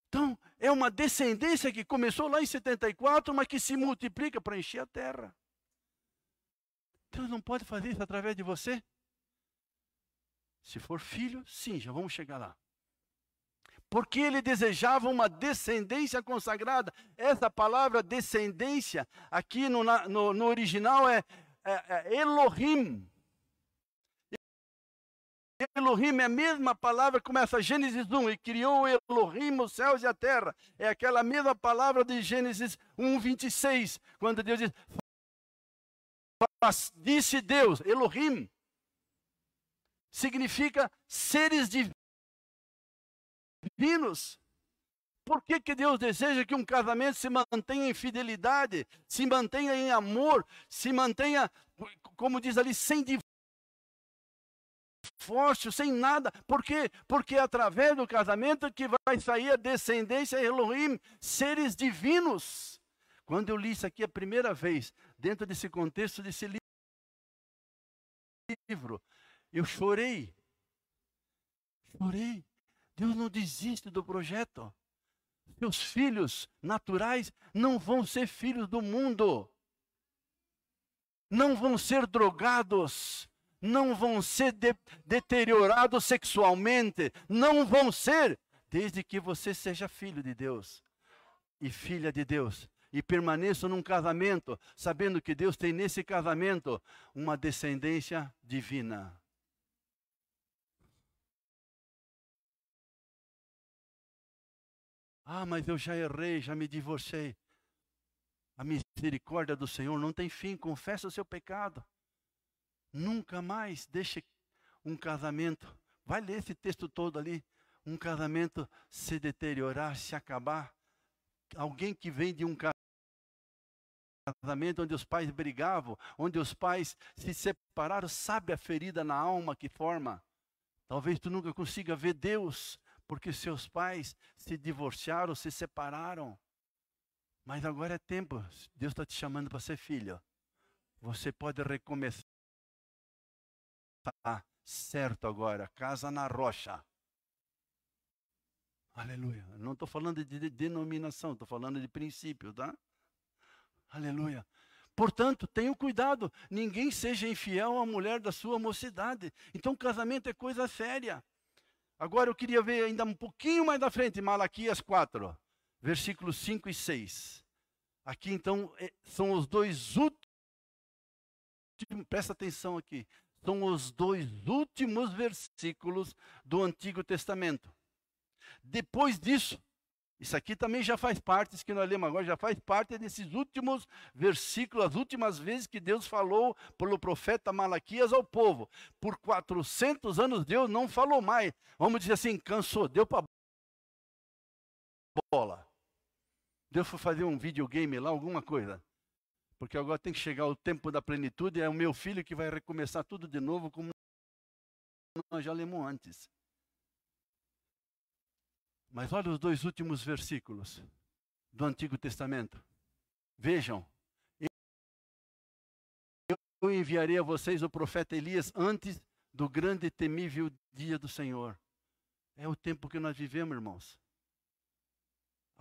Então, é uma descendência que começou lá em 74, mas que se multiplica para encher a terra. Deus não pode fazer isso através de você? Se for filho, sim, já vamos chegar lá. Porque ele desejava uma descendência consagrada. Essa palavra descendência, aqui no, no, no original, é, é, é Elohim. Elohim é a mesma palavra que começa Gênesis 1, e criou Elohim os céus e a terra. É aquela mesma palavra de Gênesis 1, 26, quando Deus diz, disse Deus, Elohim, significa seres divinos. Por que, que Deus deseja que um casamento se mantenha em fidelidade, se mantenha em amor, se mantenha, como diz ali, sem divórcio, sem nada. Por quê? Porque é através do casamento que vai sair a descendência Elohim, seres divinos. Quando eu li isso aqui a primeira vez, dentro desse contexto desse livro, eu chorei. Chorei. Deus não desiste do projeto. Seus filhos naturais não vão ser filhos do mundo. Não vão ser drogados, não vão ser de, deteriorados sexualmente, não vão ser, desde que você seja filho de Deus e filha de Deus. E permaneça num casamento, sabendo que Deus tem nesse casamento uma descendência divina. Ah, mas eu já errei, já me divorciei. A misericórdia do Senhor não tem fim, confessa o seu pecado. Nunca mais deixe um casamento, vai ler esse texto todo ali, um casamento se deteriorar, se acabar. Alguém que vem de um casamento onde os pais brigavam, onde os pais se separaram, sabe a ferida na alma que forma. Talvez tu nunca consiga ver Deus, porque seus pais se divorciaram, se separaram. Mas agora é tempo, Deus está te chamando para ser filho. Você pode recomeçar certo agora, casa na rocha. Aleluia. Não estou falando de denominação, estou falando de princípio, tá? Aleluia. Portanto, tenha cuidado, ninguém seja infiel à mulher da sua mocidade. Então, casamento é coisa séria. Agora eu queria ver ainda um pouquinho mais da frente, Malaquias 4, versículos 5 e 6. Aqui então é, são os dois últimos, presta atenção aqui, são os dois últimos versículos do Antigo Testamento. Depois disso, isso aqui também já faz parte, isso que nós lemos agora, já faz parte desses últimos versículos, as últimas vezes que Deus falou pelo profeta Malaquias ao povo. Por 400 anos Deus não falou mais. Vamos dizer assim, cansou, deu para bola. Deus foi fazer um videogame lá, alguma coisa porque agora tem que chegar o tempo da plenitude, é o meu filho que vai recomeçar tudo de novo, como nós já lemos antes. Mas olha os dois últimos versículos do Antigo Testamento. Vejam, eu enviarei a vocês o profeta Elias antes do grande e temível dia do Senhor. É o tempo que nós vivemos, irmãos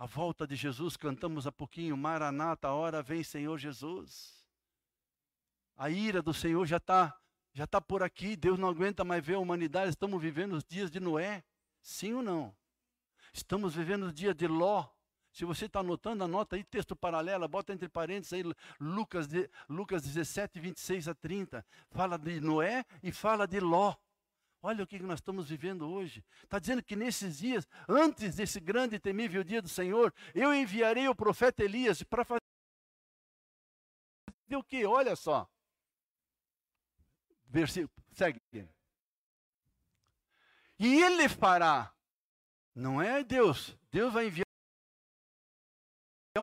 a volta de Jesus, cantamos há pouquinho, Maranata, a hora vem Senhor Jesus. A ira do Senhor já está já tá por aqui, Deus não aguenta mais ver a humanidade, estamos vivendo os dias de Noé, sim ou não? Estamos vivendo os dias de Ló. Se você está anotando, anota aí texto paralelo, bota entre parênteses aí Lucas, Lucas 17, 26 a 30. Fala de Noé e fala de Ló. Olha o que nós estamos vivendo hoje. Está dizendo que nesses dias, antes desse grande e temível dia do Senhor, eu enviarei o profeta Elias para fazer o que? Olha só. Versículo, segue. E ele fará. Não é Deus. Deus vai enviar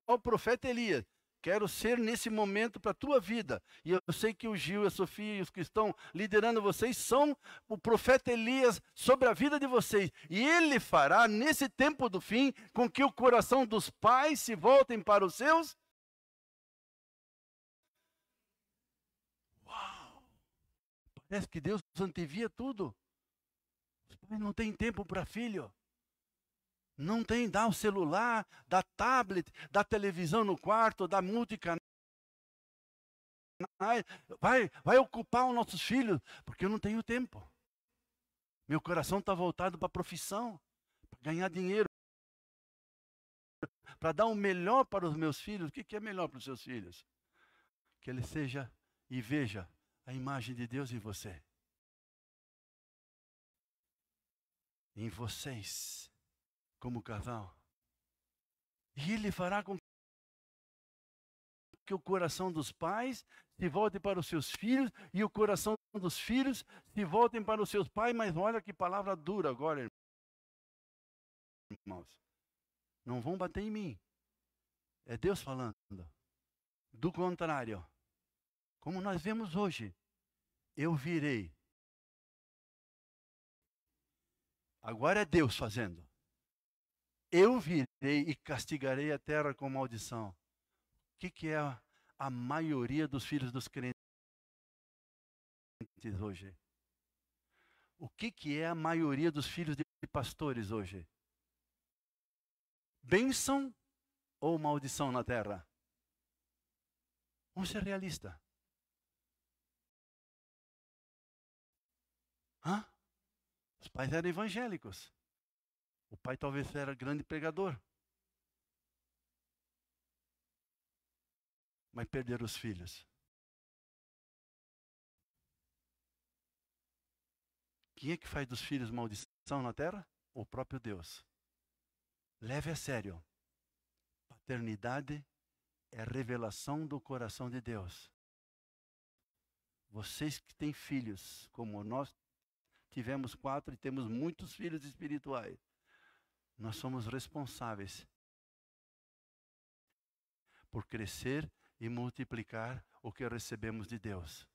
o profeta Elias. Quero ser nesse momento para a tua vida. E eu sei que o Gil, a Sofia e os que estão liderando vocês são o profeta Elias sobre a vida de vocês. E ele fará, nesse tempo do fim, com que o coração dos pais se voltem para os seus. Uau! Parece que Deus antevia tudo. Os pais não têm tempo para filho. Não tem, dá o celular, dá tablet, dá televisão no quarto, dá multicanal. Vai, vai ocupar os nossos filhos, porque eu não tenho tempo. Meu coração está voltado para a profissão, para ganhar dinheiro, para dar o melhor para os meus filhos. O que, que é melhor para os seus filhos? Que ele seja e veja a imagem de Deus em você. Em vocês como casal. E ele fará com que o coração dos pais se volte para os seus filhos e o coração dos filhos se voltem para os seus pais. Mas olha que palavra dura agora, irmãos. Não vão bater em mim. É Deus falando. Do contrário, como nós vemos hoje, eu virei. Agora é Deus fazendo. Eu virei e castigarei a terra com maldição. O que, que é a, maioria dos filhos dos crentes hoje? O que, que é a maioria dos filhos de pastores hoje? Bênção ou maldição na terra? Vamos ser realistas. Hã? Os pais eram evangélicos. O pai talvez era grande pregador. Mas perderam os filhos. Quem é que faz dos filhos maldição na terra? O próprio Deus. Leve a sério. Paternidade é revelação do coração de Deus. Vocês que têm filhos, como nós tivemos quatro e temos muitos filhos espirituais, nós somos responsáveis por crescer e multiplicar o que recebemos de Deus.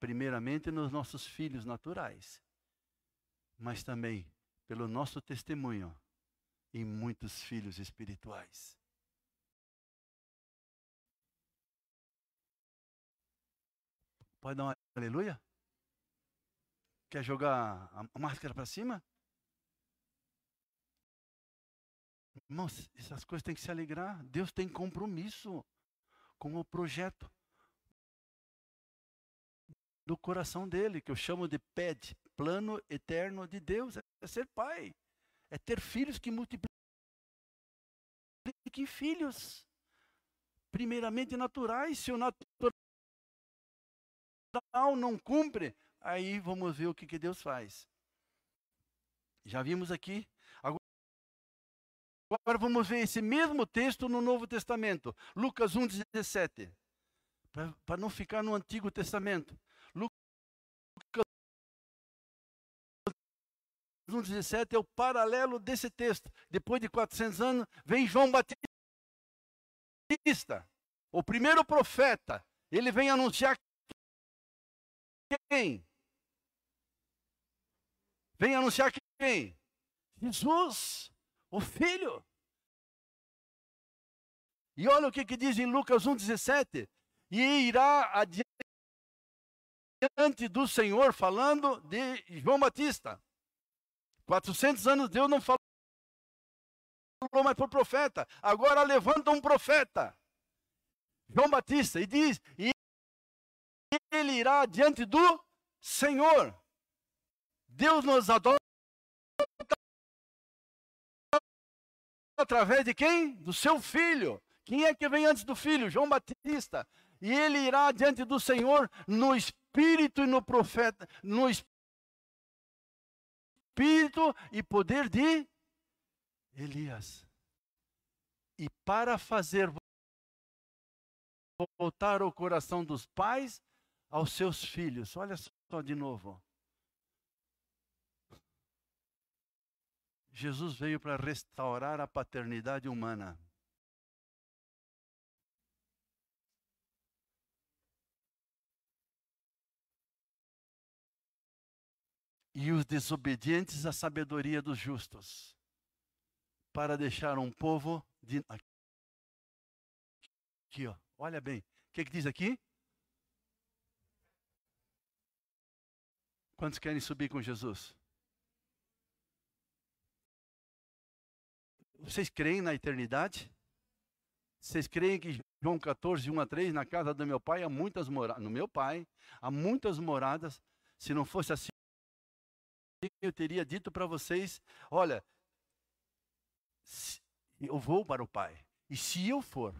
Primeiramente nos nossos filhos naturais, mas também pelo nosso testemunho em muitos filhos espirituais. Pode dar um aleluia? Quer jogar a máscara para cima? Irmãos, essas coisas têm que se alegrar. Deus tem compromisso com o projeto do coração dele, que eu chamo de PED, plano eterno de Deus, é ser pai, é ter filhos que multipliquem filhos, primeiramente naturais, se o natural não cumpre, aí vamos ver o que, que Deus faz. Já vimos aqui. Agora vamos ver esse mesmo texto no Novo Testamento, Lucas 1,17. Para não ficar no Antigo Testamento. 1,17 é o paralelo desse texto. Depois de 400 anos, vem João Batista, o primeiro profeta. Ele vem anunciar quem? Vem anunciar quem? Jesus, o Filho. E olha o que, que diz em Lucas 1,17. E irá adiante do Senhor, falando de João Batista. 400 anos Deus não falou mais para o profeta. Agora levanta um profeta, João Batista, e diz: e ele irá diante do Senhor. Deus nos adota através de quem? Do seu filho. Quem é que vem antes do filho? João Batista. E ele irá diante do Senhor no espírito e no profeta, no espírito e poder de Elias. E para fazer voltar o coração dos pais aos seus filhos. Olha só de novo. Jesus veio para restaurar a paternidade humana. e os desobedientes à sabedoria dos justos, para deixar um povo de. Aqui, ó, olha bem. O que, que diz aqui? Quantos querem subir com Jesus? Vocês creem na eternidade? Vocês creem que João 14, 1 a 3, na casa do meu pai há muitas moradas, no meu pai, há muitas moradas. Se não fosse assim, eu teria dito para vocês: olha, eu vou para o Pai, e se eu for,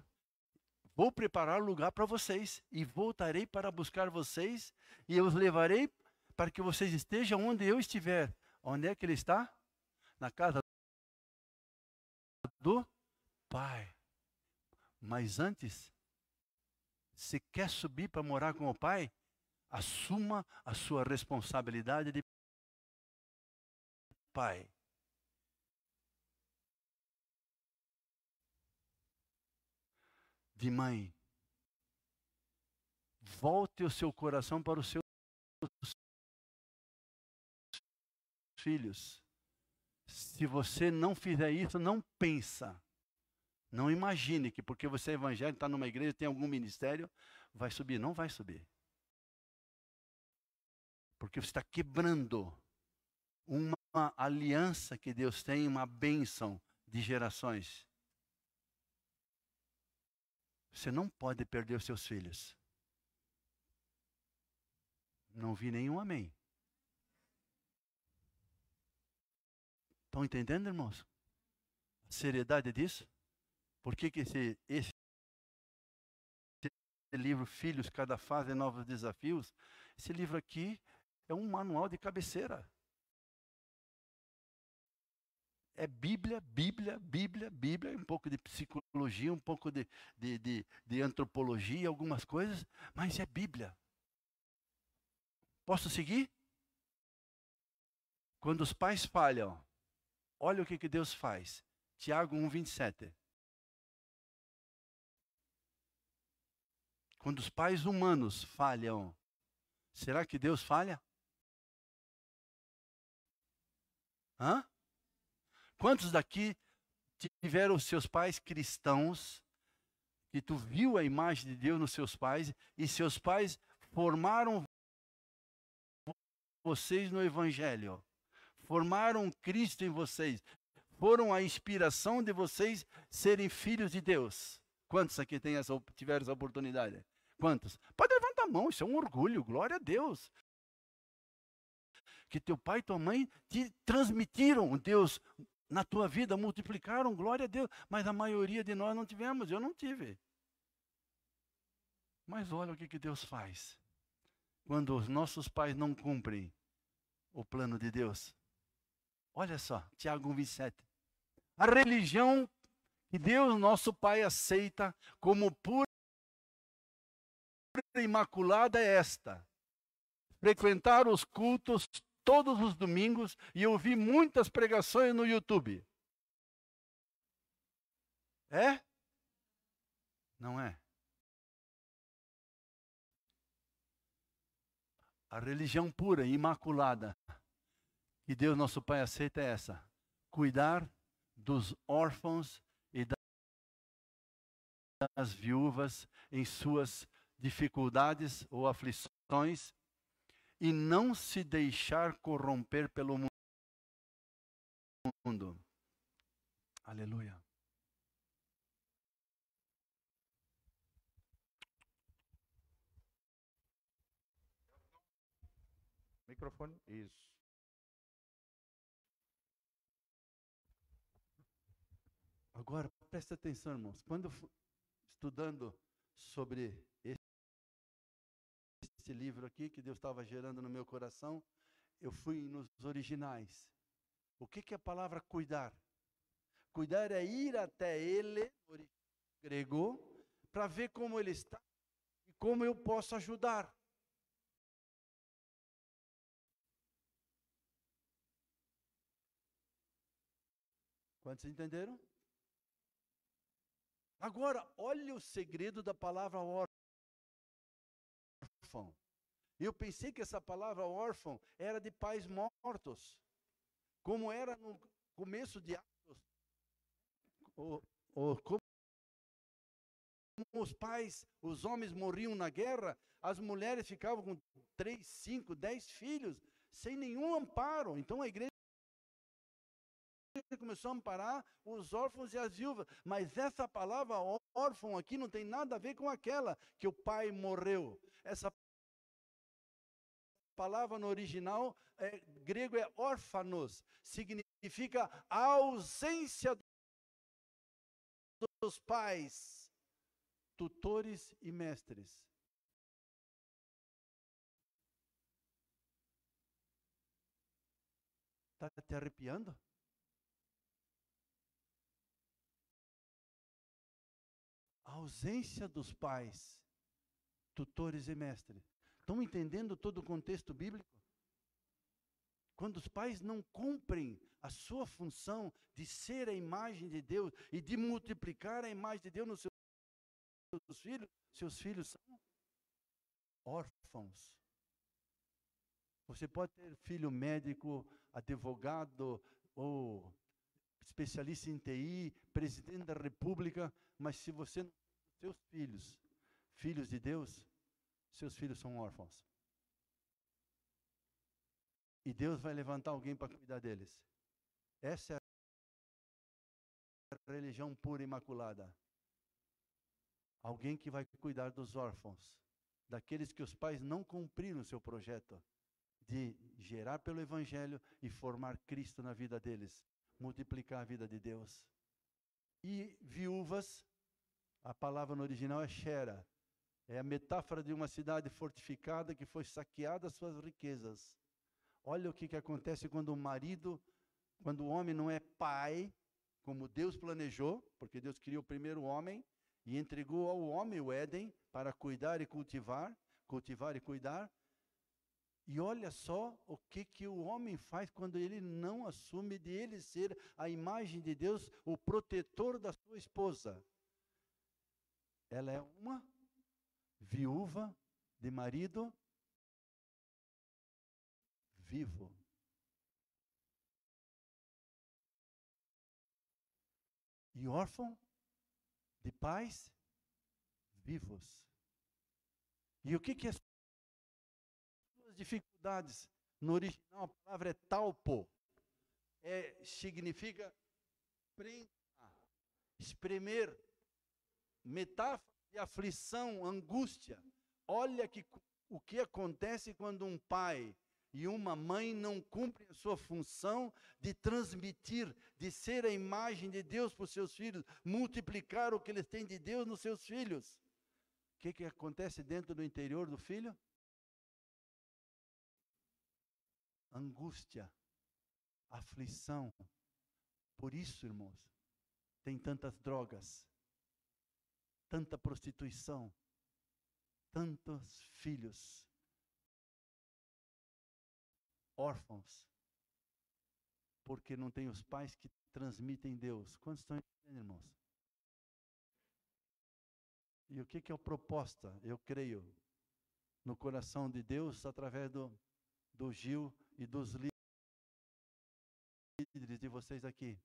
vou preparar lugar para vocês, e voltarei para buscar vocês, e eu os levarei para que vocês estejam onde eu estiver. Onde é que ele está? Na casa do Pai. Mas antes, se quer subir para morar com o Pai, assuma a sua responsabilidade de pai. De mãe. Volte o seu coração para os seus filhos. Se você não fizer isso, não pensa. Não imagine que porque você é evangélico, está numa igreja, tem algum ministério, vai subir. Não vai subir. Porque você está quebrando uma aliança que Deus tem, uma bênção de gerações. Você não pode perder os seus filhos. Não vi nenhum amém. Estão entendendo, irmãos? A seriedade disso? Por que, que esse, esse livro Filhos, Cada Fase Novos Desafios, esse livro aqui é um manual de cabeceira. É Bíblia, Bíblia, Bíblia, Bíblia, um pouco de psicologia, um pouco de, de, de, de antropologia, algumas coisas, mas é Bíblia. Posso seguir? Quando os pais falham, olha o que, que Deus faz. Tiago 1, 27. Quando os pais humanos falham, será que Deus falha? Hã? Quantos daqui tiveram seus pais cristãos, e tu viu a imagem de Deus nos seus pais, e seus pais formaram vocês no Evangelho, formaram Cristo em vocês, foram a inspiração de vocês serem filhos de Deus. Quantos aqui tem essa, tiveram essa oportunidade? Quantos? Pode levantar a mão, isso é um orgulho, glória a Deus. Que teu pai e tua mãe te transmitiram Deus na tua vida, multiplicaram, glória a Deus. Mas a maioria de nós não tivemos, eu não tive. Mas olha o que, que Deus faz. Quando os nossos pais não cumprem o plano de Deus. Olha só, Tiago 1,27. A religião que Deus, nosso Pai, aceita como pura imaculada é esta: frequentar os cultos todos os domingos e ouvir muitas pregações no YouTube. É? Não é? A religião pura, imaculada, que Deus nosso Pai aceita é essa: cuidar dos órfãos e das viúvas em suas dificuldades ou aflições e não se deixar corromper pelo mundo. Aleluia. Microfone, isso. Agora, presta atenção, irmãos. Quando estudando sobre esse livro aqui que Deus estava gerando no meu coração, eu fui nos originais. O que, que é a palavra cuidar? Cuidar é ir até ele, grego, para ver como ele está e como eu posso ajudar. Quantos entenderam? Agora, olha o segredo da palavra órfão. Eu pensei que essa palavra órfão era de pais mortos, como era no começo de Atos. Como os pais, os homens morriam na guerra, as mulheres ficavam com três, cinco, dez filhos, sem nenhum amparo. Então a igreja a amparar os órfãos e as viúvas. Mas essa palavra órfão aqui não tem nada a ver com aquela que o pai morreu. Essa palavra no original é, grego é órfanos, significa a ausência dos pais, tutores e mestres. Está te arrepiando? Ausência dos pais, tutores e mestres. Estão entendendo todo o contexto bíblico? Quando os pais não cumprem a sua função de ser a imagem de Deus e de multiplicar a imagem de Deus nos seus filhos, seus filhos são órfãos. Você pode ter filho médico, advogado ou especialista em TI, presidente da República, mas se você não seus filhos, filhos de Deus, seus filhos são órfãos. E Deus vai levantar alguém para cuidar deles. Essa é a religião pura e imaculada. Alguém que vai cuidar dos órfãos, daqueles que os pais não cumpriram o seu projeto de gerar pelo Evangelho e formar Cristo na vida deles. multiplicar a vida de Deus. E viúvas, a palavra no original é Shera, é a metáfora de uma cidade fortificada que foi saqueada suas riquezas. Olha o que, que acontece quando o marido, quando o homem não é pai, como Deus planejou, porque Deus criou o primeiro homem e entregou ao homem o Éden para cuidar e cultivar, cultivar e cuidar. E olha só o que, que o homem faz quando ele não assume de ele ser a imagem de Deus, o protetor da sua esposa. Ela é uma viúva de marido vivo. E órfão de pais vivos. E o que, que é suas dificuldades? No original a palavra é talpo. É, significa prensar, espremer, metáfora de aflição, angústia. Olha que, o que acontece quando um pai e uma mãe não cumprem a sua função de transmitir, de ser a imagem de Deus para os seus filhos, multiplicar o que eles têm de Deus nos seus filhos. O que, que acontece dentro do interior do filho? Angústia, aflição. Por isso, irmãos, tem tantas drogas, tanta prostituição, tantos filhos órfãos, porque não tem os pais que transmitem Deus. Quantos estão entendendo, irmãos? E o que, é a proposta? Eu creio no coração de Deus através do, do Gil e dos líderes de vocês aqui.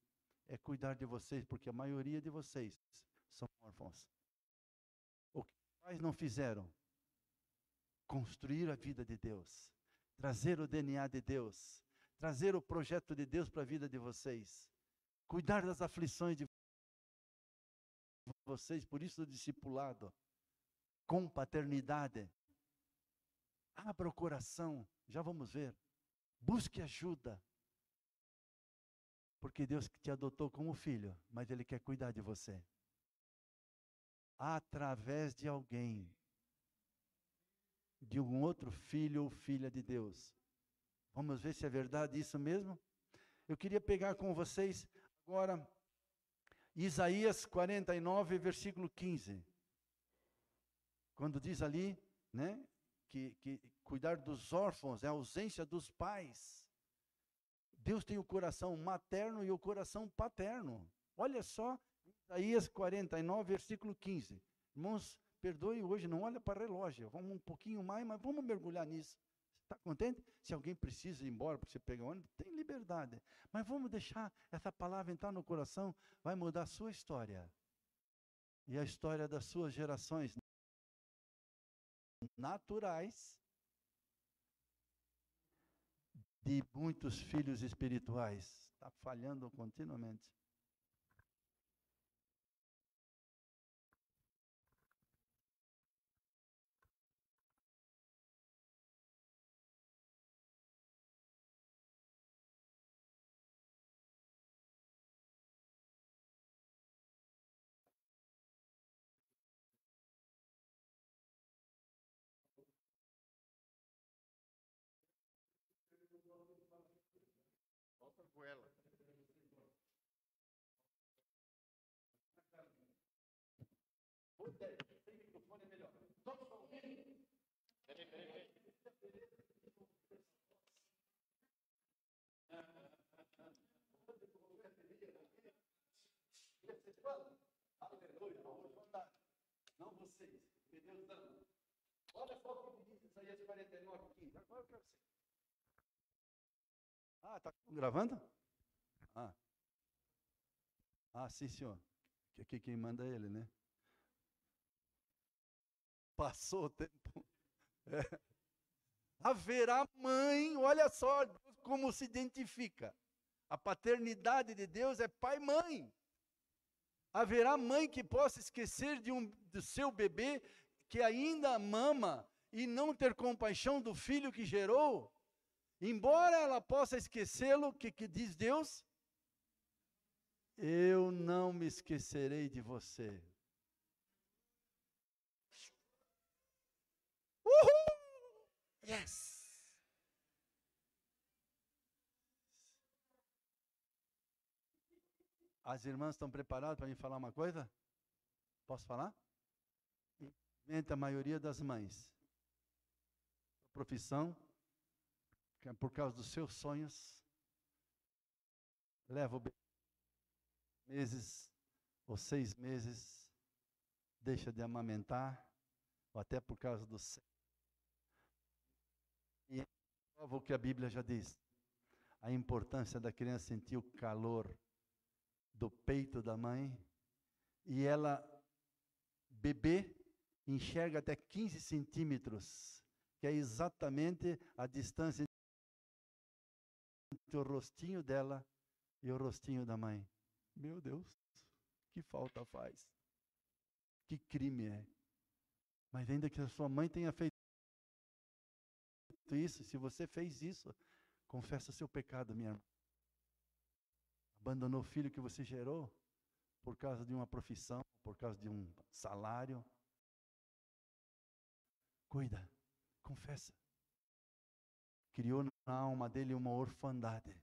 É cuidar de vocês, porque a maioria de vocês são órfãos. Pais não fizeram? Construir a vida de Deus trazer o DNA de Deus, trazer o projeto de Deus para a vida de vocês, cuidar das aflições de vocês, por isso o discipulado, com paternidade. Abra o coração, já vamos ver. Busque ajuda. Porque Deus te adotou como filho, mas Ele quer cuidar de você. Através de alguém de um outro filho ou filha de Deus. Vamos ver se é verdade isso mesmo? Eu queria pegar com vocês agora Isaías 49, versículo 15. Quando diz ali, né, que, que cuidar dos órfãos é a ausência dos pais. Deus tem o coração materno e o coração paterno. Olha só, Isaías 49, versículo 15. Irmãos, perdoe hoje, não olha para relógio, vamos um pouquinho mais, mas vamos mergulhar nisso. Está contente? Se alguém precisa ir embora para você pegar ônibus, tem liberdade. Mas vamos deixar essa palavra entrar no coração, vai mudar a sua história. E a história das suas gerações naturais de muitos filhos espirituais. Está falhando continuamente. Não vocês, porque Deus ama. Olha só o que diz Isaías 49, 15. Agora eu quero ser. Ah, tá gravando? Ah. Ah, sim, senhor. Que aqui quem manda é ele, né? Passou o tempo. É. Haverá mãe, olha só como se identifica. A paternidade de Deus é pai e mãe. Haverá mãe que possa esquecer de um, do seu bebê que ainda mama e não ter compaixão do filho que gerou? Embora ela possa esquecê-lo, o que, que diz Deus? Eu não me esquecerei de você. Uhul! Yes! As irmãs estão preparadas para me falar uma coisa? Posso falar? Infelizmente, a maioria das mães, profissão, por causa dos seus sonhos, leva o bebê meses ou seis meses, deixa de amamentar, ou até por causa do E prova o que a Bíblia já diz: a importância da criança sentir o calor do peito da mãe, e ela, bebê, enxerga até 15 centímetros, que é exatamente a distância o rostinho dela e o rostinho da mãe. Meu Deus, que falta faz. Que crime é. Mas ainda que a sua mãe tenha feito isso, se você fez isso, confessa seu pecado, minha irmã. Abandonou o filho que você gerou por causa de uma profissão, por causa de um salário. Cuida, confessa. Criou na alma dele uma orfandade.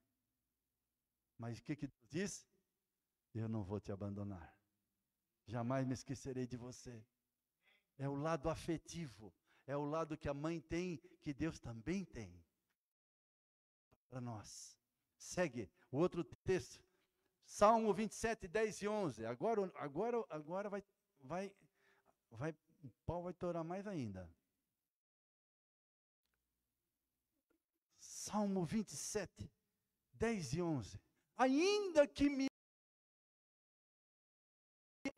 Mas o que, que Deus diz? Eu não vou te abandonar. Jamais me esquecerei de você. É o lado afetivo, é o lado que a mãe tem, que Deus também tem para nós. Segue o outro texto. Salmo 27, 10 e 11. Agora, agora, agora vai, vai, vai, o pau vai torar mais ainda. Salmo 27, 10 e 11. Ainda que me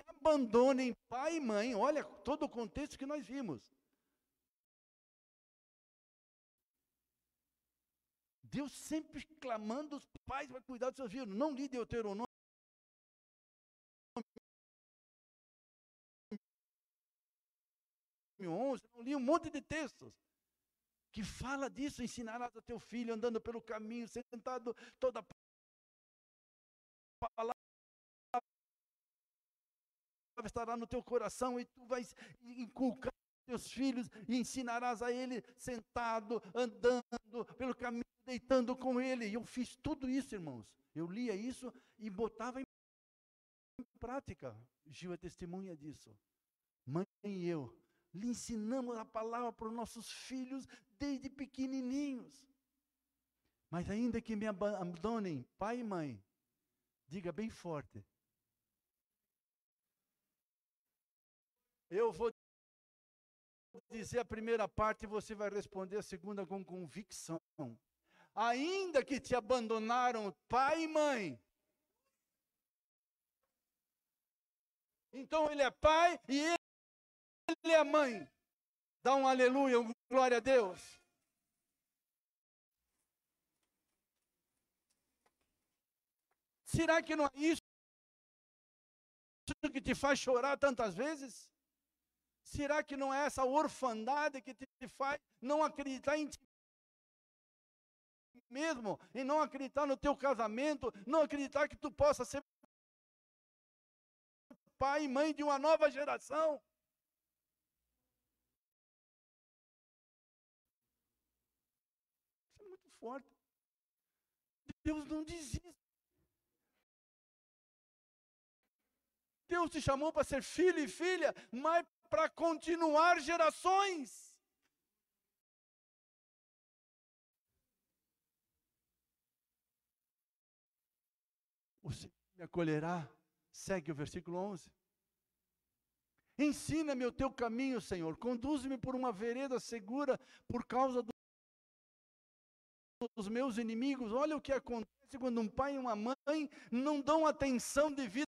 abandonem pai e mãe. Olha todo o contexto que nós vimos. Deus sempre clamando os pais para cuidar dos seus filhos. Não li Deuteronômio. não li um monte de textos que fala disso, ensinarás a teu filho andando pelo caminho, sentado toda a palavra estará no teu coração e tu vais inculcar teus filhos e ensinarás a ele sentado, andando pelo caminho, deitando com ele. E eu fiz tudo isso, irmãos. Eu lia isso e botava em prática. Gil é testemunha disso. Mãe e eu lhe ensinamos a palavra para os nossos filhos desde pequenininhos. Mas ainda que me abandonem, pai e mãe, diga bem forte, Eu vou dizer a primeira parte e você vai responder a segunda com convicção. Ainda que te abandonaram pai e mãe. Então ele é pai e ele é mãe. Dá um aleluia, um glória a Deus. Será que não é isso que te faz chorar tantas vezes? Será que não é essa orfandade que te faz não acreditar em ti mesmo, e não acreditar no teu casamento, não acreditar que tu possa ser pai e mãe de uma nova geração? Deus não desiste. Deus te chamou para ser filho e filha, mas para continuar gerações. O Senhor me acolherá. Segue o versículo 11. Ensina-me o teu caminho, Senhor. Conduz-me por uma vereda segura por causa do, dos meus inimigos. Olha o que acontece quando um pai e uma mãe não dão atenção devida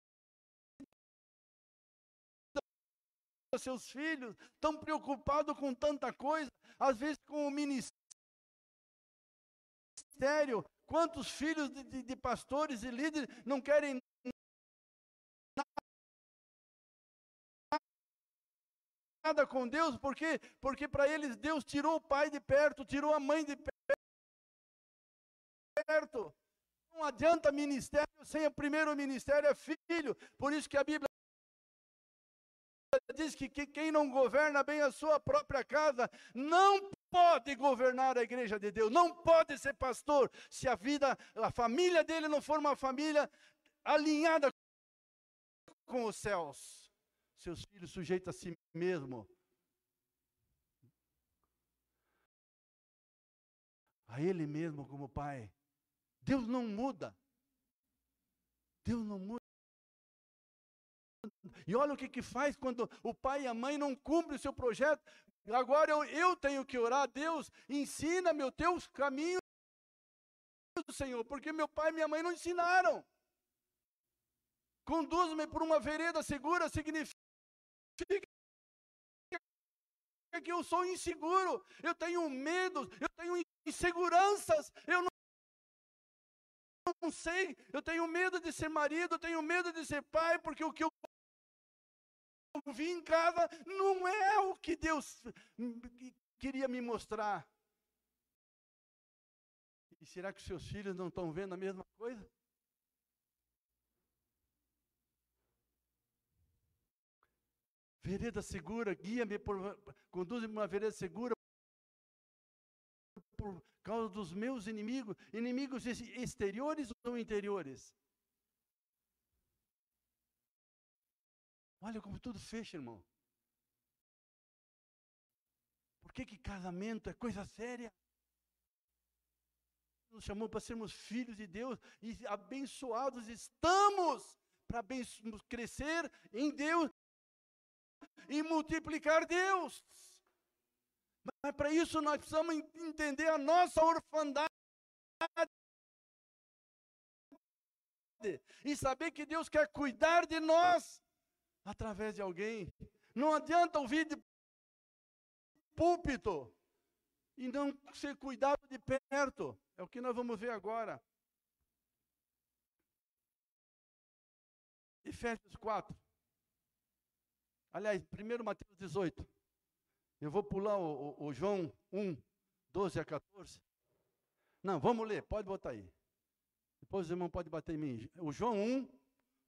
seus filhos, tão preocupado com tanta coisa, às vezes com o ministério. Quantos filhos de, de, de pastores e líderes não querem nada com Deus, porque porque para eles Deus tirou o pai de perto, tirou a mãe de perto. Não adianta ministério sem o primeiro ministério é filho. Por isso que a Bíblia diz que, que quem não governa bem a sua própria casa não pode governar a igreja de Deus, não pode ser pastor se a vida, a família dele não for uma família alinhada com os céus. Seus filhos sujeitos a si mesmo. A ele mesmo como pai. Deus não muda. Deus não muda. E olha o que, que faz quando o pai e a mãe não cumprem o seu projeto. Agora eu, eu tenho que orar, Deus, ensina meu teus caminhos, Senhor, porque meu pai e minha mãe não ensinaram. Conduz-me por uma vereda segura significa que eu sou inseguro, eu tenho medos, eu tenho inseguranças, eu não não sei, eu tenho medo de ser marido, eu tenho medo de ser pai, porque o que eu vi em casa não é o que Deus queria me mostrar. E será que seus filhos não estão vendo a mesma coisa? Vereda segura, guia-me, conduz-me uma vereda segura por causa dos meus inimigos, inimigos exteriores ou interiores. Olha como tudo fecha, irmão. Por que, que casamento é coisa séria? Nos chamou para sermos filhos de Deus e abençoados estamos para crescer em Deus e multiplicar Deus. Mas para isso nós precisamos entender a nossa orfandade e saber que Deus quer cuidar de nós através de alguém. Não adianta ouvir de púlpito e não ser cuidado de perto. É o que nós vamos ver agora. Efésios 4. Aliás, 1 Mateus 18. Eu vou pular o, o, o, João 1, 12 a 14. Não, vamos ler, pode botar aí. Depois o irmão pode bater em mim. O João 1,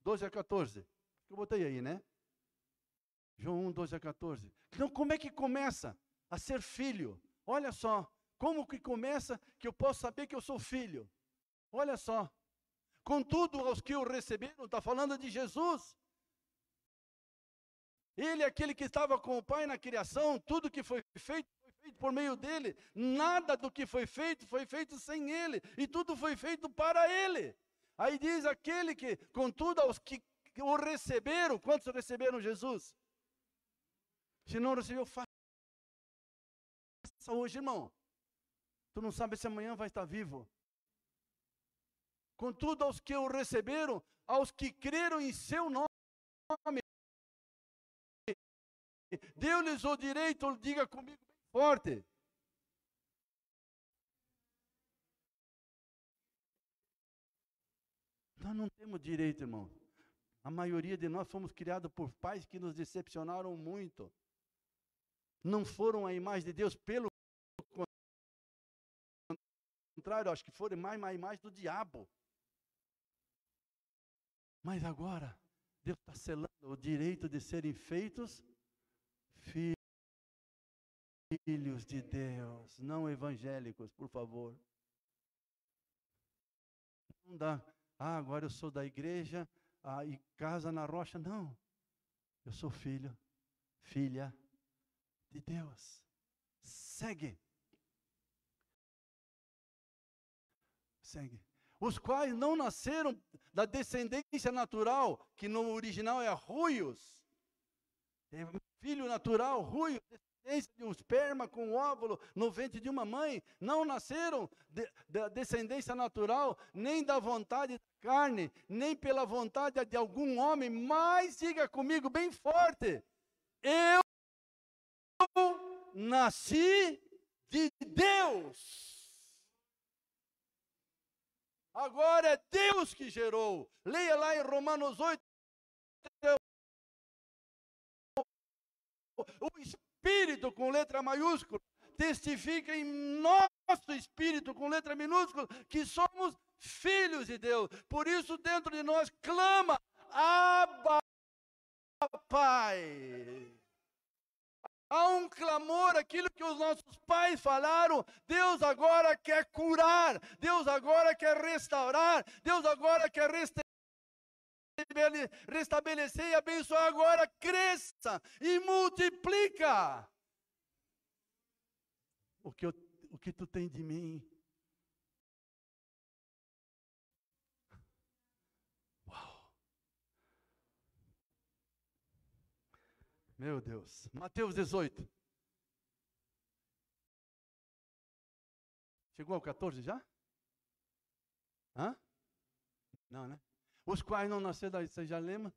12 a 14. Eu botei aí, né? João 1, 12 a 14. Então, como é que começa a ser filho? Olha só, como que começa que eu posso saber que eu sou filho? Olha só. Contudo, aos que o receberam, está falando de Jesus. Ele é aquele que estava com o Pai na criação, tudo que foi feito foi feito por meio dele, nada do que foi feito foi feito sem ele, e tudo foi feito para ele. Aí diz aquele que, contudo, aos que o receberam, quantos receberam Jesus? Se não recebeu, faça hoje, irmão. Tu não sabe se amanhã vai estar vivo. Contudo, aos que o receberam, aos que creram em seu nome, deu-lhes o direito, diga comigo bem forte. Nós não temos direito, irmão. A maioria de nós fomos criados por pais que nos decepcionaram muito não foram a imagem de Deus, pelo contrário, acho que foram mais uma imagem do diabo. Mas agora, Deus está selando o direito de serem feitos filhos de Deus, não evangélicos, por favor. Não dá, ah, agora eu sou da igreja ah, e casa na rocha. Não, eu sou filho, filha de Deus. Segue. Segue. Os quais não nasceram da descendência natural, que no original é ruios. É filho natural, ruio, descendência de um esperma com um óvulo no ventre de uma mãe. Não nasceram de, da descendência natural, nem da vontade da carne, nem pela vontade de algum homem, mas diga comigo bem forte: eu nasci de Deus. Agora é Deus que gerou. Leia lá em Romanos 8. O Espírito com letra maiúscula testifica em nosso espírito com letra minúscula que somos filhos de Deus. Por isso, dentro de nós clama: Abba, Pai. Há um clamor, aquilo que os nossos pais falaram. Deus agora quer curar, Deus agora quer restaurar, Deus agora quer restabelecer e abençoar. Agora cresça e multiplica. O que, eu, o que tu tem de mim? Meu Deus. Mateus 18. Chegou ao 14 já? Hã? Não, né? Os quais não nasceram daí, você já lembra?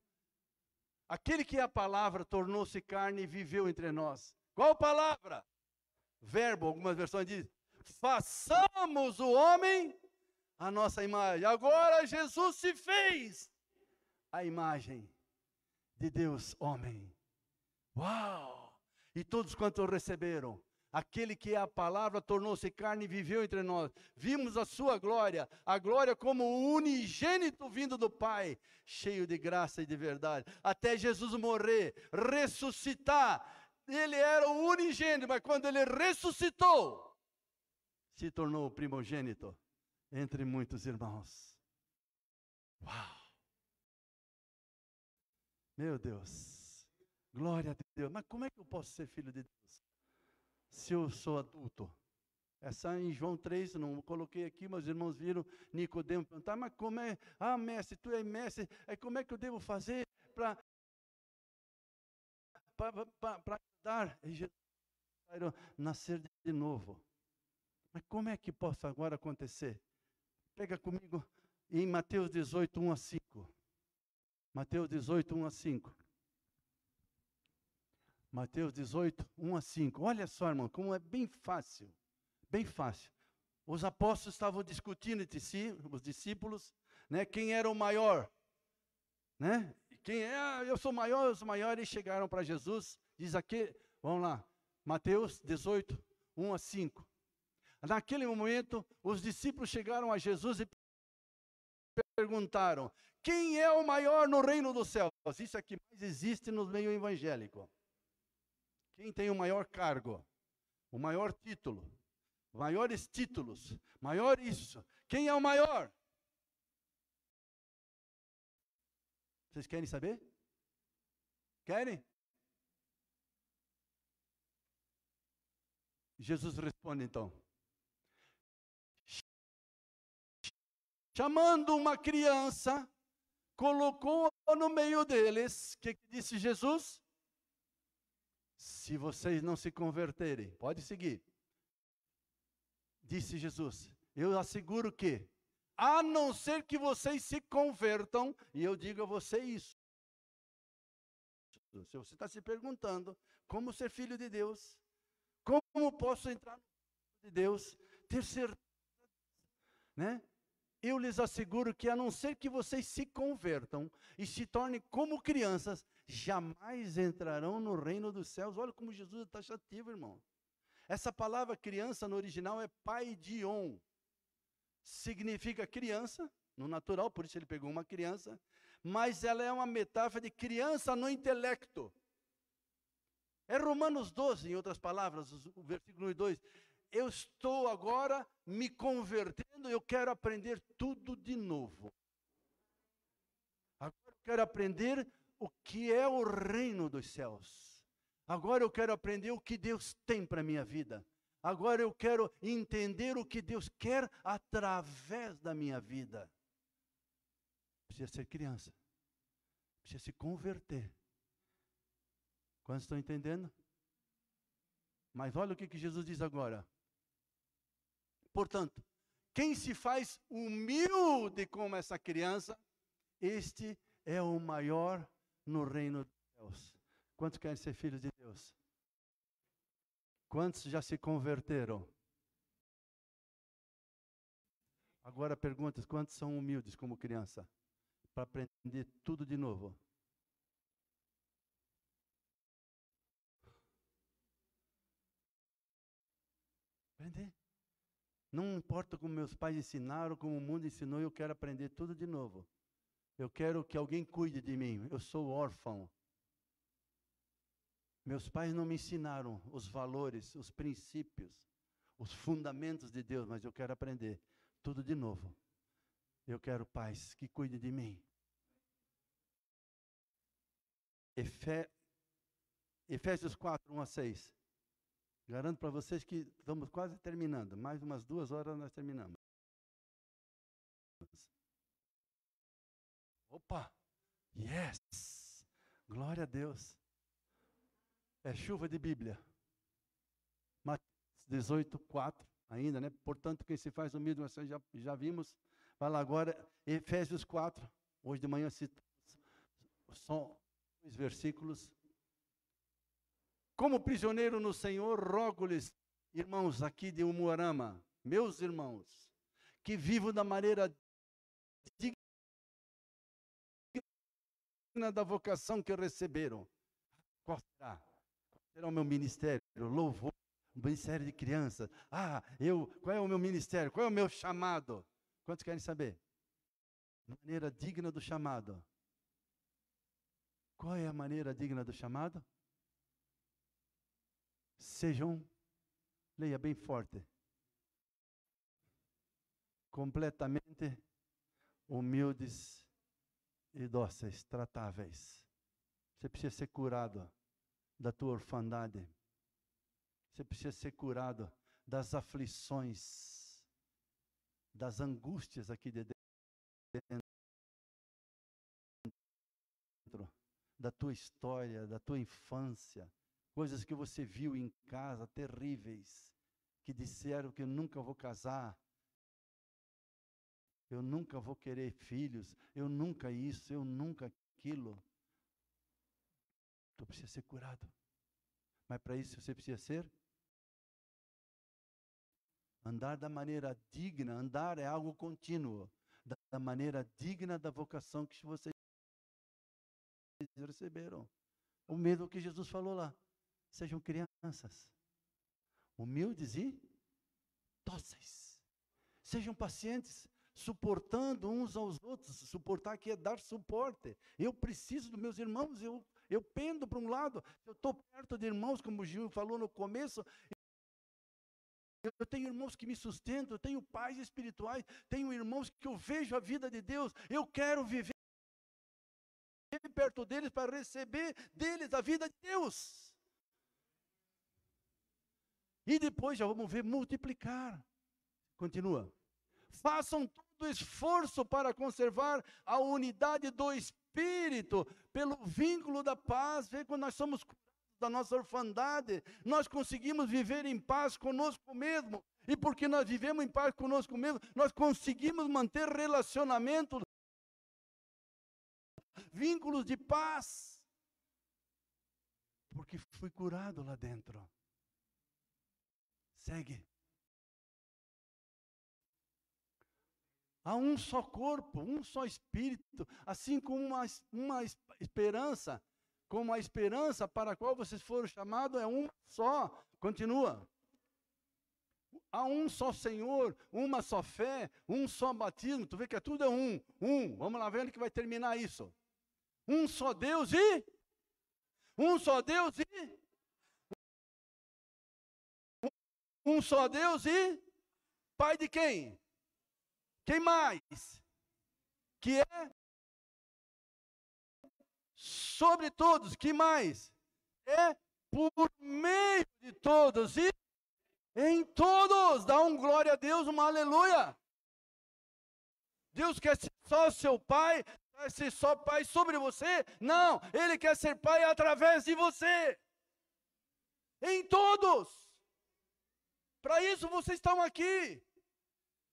Aquele que é a palavra tornou-se carne e viveu entre nós. Qual palavra? Verbo, algumas versões dizem: façamos o homem a nossa imagem. Agora Jesus se fez a imagem de Deus, homem. Uau! E todos quantos receberam, aquele que é a palavra tornou-se carne e viveu entre nós. Vimos a sua glória, a glória como o unigênito vindo do Pai, cheio de graça e de verdade. Até Jesus morrer, ressuscitar. Ele era o unigênito, mas quando ele ressuscitou, se tornou o primogênito entre muitos irmãos. Uau! Meu Deus. Glória a Deus. Mas como é que eu posso ser filho de Deus? Se eu sou adulto. Essa em João 3, não coloquei aqui, os irmãos viram Nicodemo perguntar, mas como é? Ah, mestre, tu é mestre, aí como é que eu devo fazer para dar nascer de novo? Mas como é que possa agora acontecer? Pega comigo em Mateus 18, 1 a 5. Mateus 18, 1 a 5. Mateus 18, 1 a 5. Olha só, irmão, como é bem fácil. Bem fácil. Os apóstolos estavam discutindo entre si, os discípulos, né, quem era o maior. Né? Quem é, ah, eu sou maior, eu sou maior, e chegaram para Jesus, diz aqui, vamos lá, Mateus 18, 1 a 5. Naquele momento, os discípulos chegaram a Jesus e perguntaram: Quem é o maior no reino dos céus? Isso aqui mais existe no meio evangélico. Quem tem o maior cargo, o maior título, maiores títulos, maior isso. Quem é o maior? Vocês querem saber? Querem? Jesus responde então. Chamando uma criança, colocou no meio deles. O que, que disse Jesus? Se vocês não se converterem, pode seguir. Disse Jesus: Eu asseguro que, a não ser que vocês se convertam, e eu digo a você isso. Se você está se perguntando como ser filho de Deus, como posso entrar no de Deus, ter certeza, né? Eu lhes asseguro que, a não ser que vocês se convertam e se tornem como crianças, jamais entrarão no reino dos céus. Olha como Jesus é taxativo, irmão. Essa palavra criança no original é pai on. Significa criança, no natural, por isso ele pegou uma criança, mas ela é uma metáfora de criança no intelecto. É Romanos 12, em outras palavras, o versículo 1 e 2. Eu estou agora me convertendo, eu quero aprender tudo de novo. Agora eu quero aprender o que é o reino dos céus. Agora eu quero aprender o que Deus tem para a minha vida. Agora eu quero entender o que Deus quer através da minha vida. Precisa ser criança. Precisa se converter. Quantos estão entendendo? Mas olha o que, que Jesus diz agora. Portanto, quem se faz humilde como essa criança, este é o maior no reino de Deus. Quantos querem ser filhos de Deus? Quantos já se converteram? Agora perguntas: quantos são humildes como criança? Para aprender tudo de novo. Aprender. Não importa como meus pais ensinaram, como o mundo ensinou, eu quero aprender tudo de novo. Eu quero que alguém cuide de mim. Eu sou órfão. Meus pais não me ensinaram os valores, os princípios, os fundamentos de Deus, mas eu quero aprender tudo de novo. Eu quero pais que cuide de mim. Efé... Efésios 4, 1 a 6. Garanto para vocês que estamos quase terminando. Mais umas duas horas nós terminamos. Opa! Yes! Glória a Deus. É chuva de Bíblia. Mateus 18, 4 ainda, né? Portanto, quem se faz humilde, nós já, já vimos. Vai lá agora, Efésios 4. Hoje de manhã citamos só os versículos como prisioneiro no Senhor, rogo-lhes, irmãos aqui de Umuarama, meus irmãos, que vivam da maneira da vocação que receberam. Qual será? Qual será o meu ministério? Louvor, ministério de crianças. Ah, eu, qual é o meu ministério? Qual é o meu chamado? Quantos querem saber? Maneira digna do chamado. Qual é a maneira digna do chamado? Sejam, leia bem forte, completamente humildes dóceis, tratáveis. Você precisa ser curado da tua orfandade. Você precisa ser curado das aflições, das angústias aqui de dentro, da tua história, da tua infância coisas que você viu em casa terríveis, que disseram que eu nunca vou casar, eu nunca vou querer filhos, eu nunca isso, eu nunca aquilo. Tu precisa ser curado. Mas para isso você precisa ser andar da maneira digna, andar é algo contínuo, da, maneira digna da vocação que vocês receberam. O mesmo que Jesus falou lá. Sejam crianças, humildes e dóceis. Sejam pacientes, suportando uns aos outros. Suportar aqui é dar suporte. Eu preciso dos meus irmãos, eu, eu pendo para um lado. Eu estou perto de irmãos, como o Gil falou no começo. Eu tenho irmãos que me sustentam, eu tenho pais espirituais, tenho irmãos que eu vejo a vida de Deus. Eu quero viver perto deles para receber deles a vida de Deus. E depois já vamos ver multiplicar. Continua. Façam todo esforço para conservar a unidade do Espírito, pelo vínculo da paz. Vê quando nós somos da nossa orfandade, nós conseguimos viver em paz conosco mesmo. E porque nós vivemos em paz conosco mesmo, nós conseguimos manter relacionamento, vínculos de paz. Porque fui curado lá dentro. Segue. Há um só corpo, um só espírito, assim como uma, uma esperança, como a esperança para a qual vocês foram chamados é um só. Continua. Há um só Senhor, uma só fé, um só batismo. Tu vê que é tudo é um, um. Vamos lá ver que vai terminar isso. Um só Deus e um só Deus e Um só Deus e Pai de quem? Quem mais? Que é sobre todos. Que mais? É por meio de todos e em todos. Dá um glória a Deus, uma aleluia. Deus quer ser só seu pai, quer ser só pai sobre você? Não, ele quer ser pai através de você. Em todos. Para isso vocês estão aqui.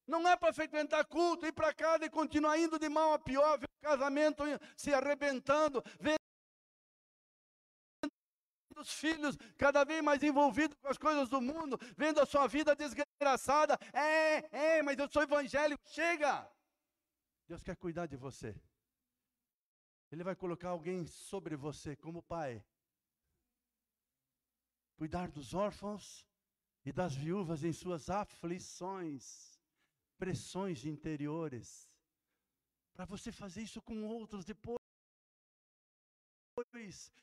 Não é para frequentar culto, ir para casa e continuar indo de mal a pior, ver o casamento se arrebentando, ver os filhos cada vez mais envolvidos com as coisas do mundo, vendo a sua vida desgraçada. É, é, mas eu sou evangélico. Chega! Deus quer cuidar de você. Ele vai colocar alguém sobre você como pai. Cuidar dos órfãos, e das viúvas em suas aflições, pressões interiores. Para você fazer isso com outros depois.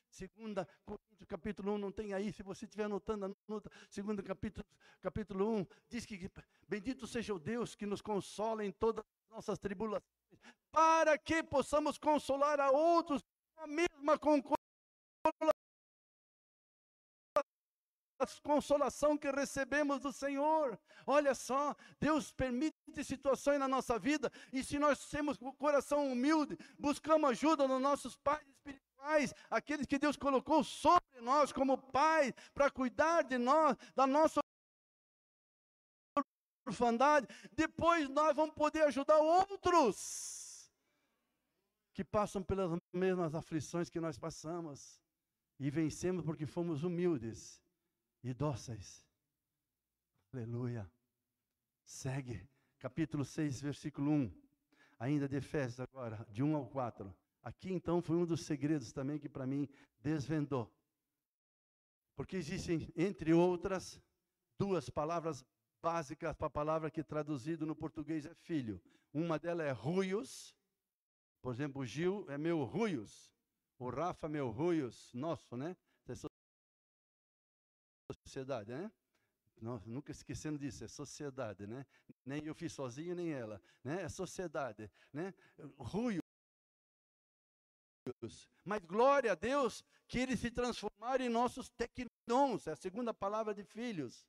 Segunda Coríntios capítulo 1, não tem aí, se você estiver anotando, anota, segunda capítulo, capítulo 1, diz que bendito seja o Deus que nos consola em todas as nossas tribulações, para que possamos consolar a outros a mesma consolação que recebemos do Senhor. Olha só, Deus permite situações na nossa vida, e se nós temos o coração humilde, buscamos ajuda nos nossos pais espirituais, aqueles que Deus colocou sobre nós como pai, para cuidar de nós, da nossa orfandade, depois nós vamos poder ajudar outros que passam pelas mesmas aflições que nós passamos e vencemos porque fomos humildes e dóceis. Aleluia. Segue, capítulo 6, versículo 1. Ainda de Efésios agora, de 1 ao 4. Aqui então foi um dos segredos também que para mim desvendou. Porque existem, entre outras, duas palavras básicas para a palavra que traduzido no português é filho. Uma delas é ruios. Por exemplo, o Gil é meu ruios. O Rafa é meu ruios, nosso, né? Sociedade, né? Não, nunca esquecendo disso, é sociedade, né? Nem eu fiz sozinho, nem ela, né? É sociedade, né? Ruios. Mas glória a Deus que eles se transformaram em nossos tecnons, é a segunda palavra de filhos,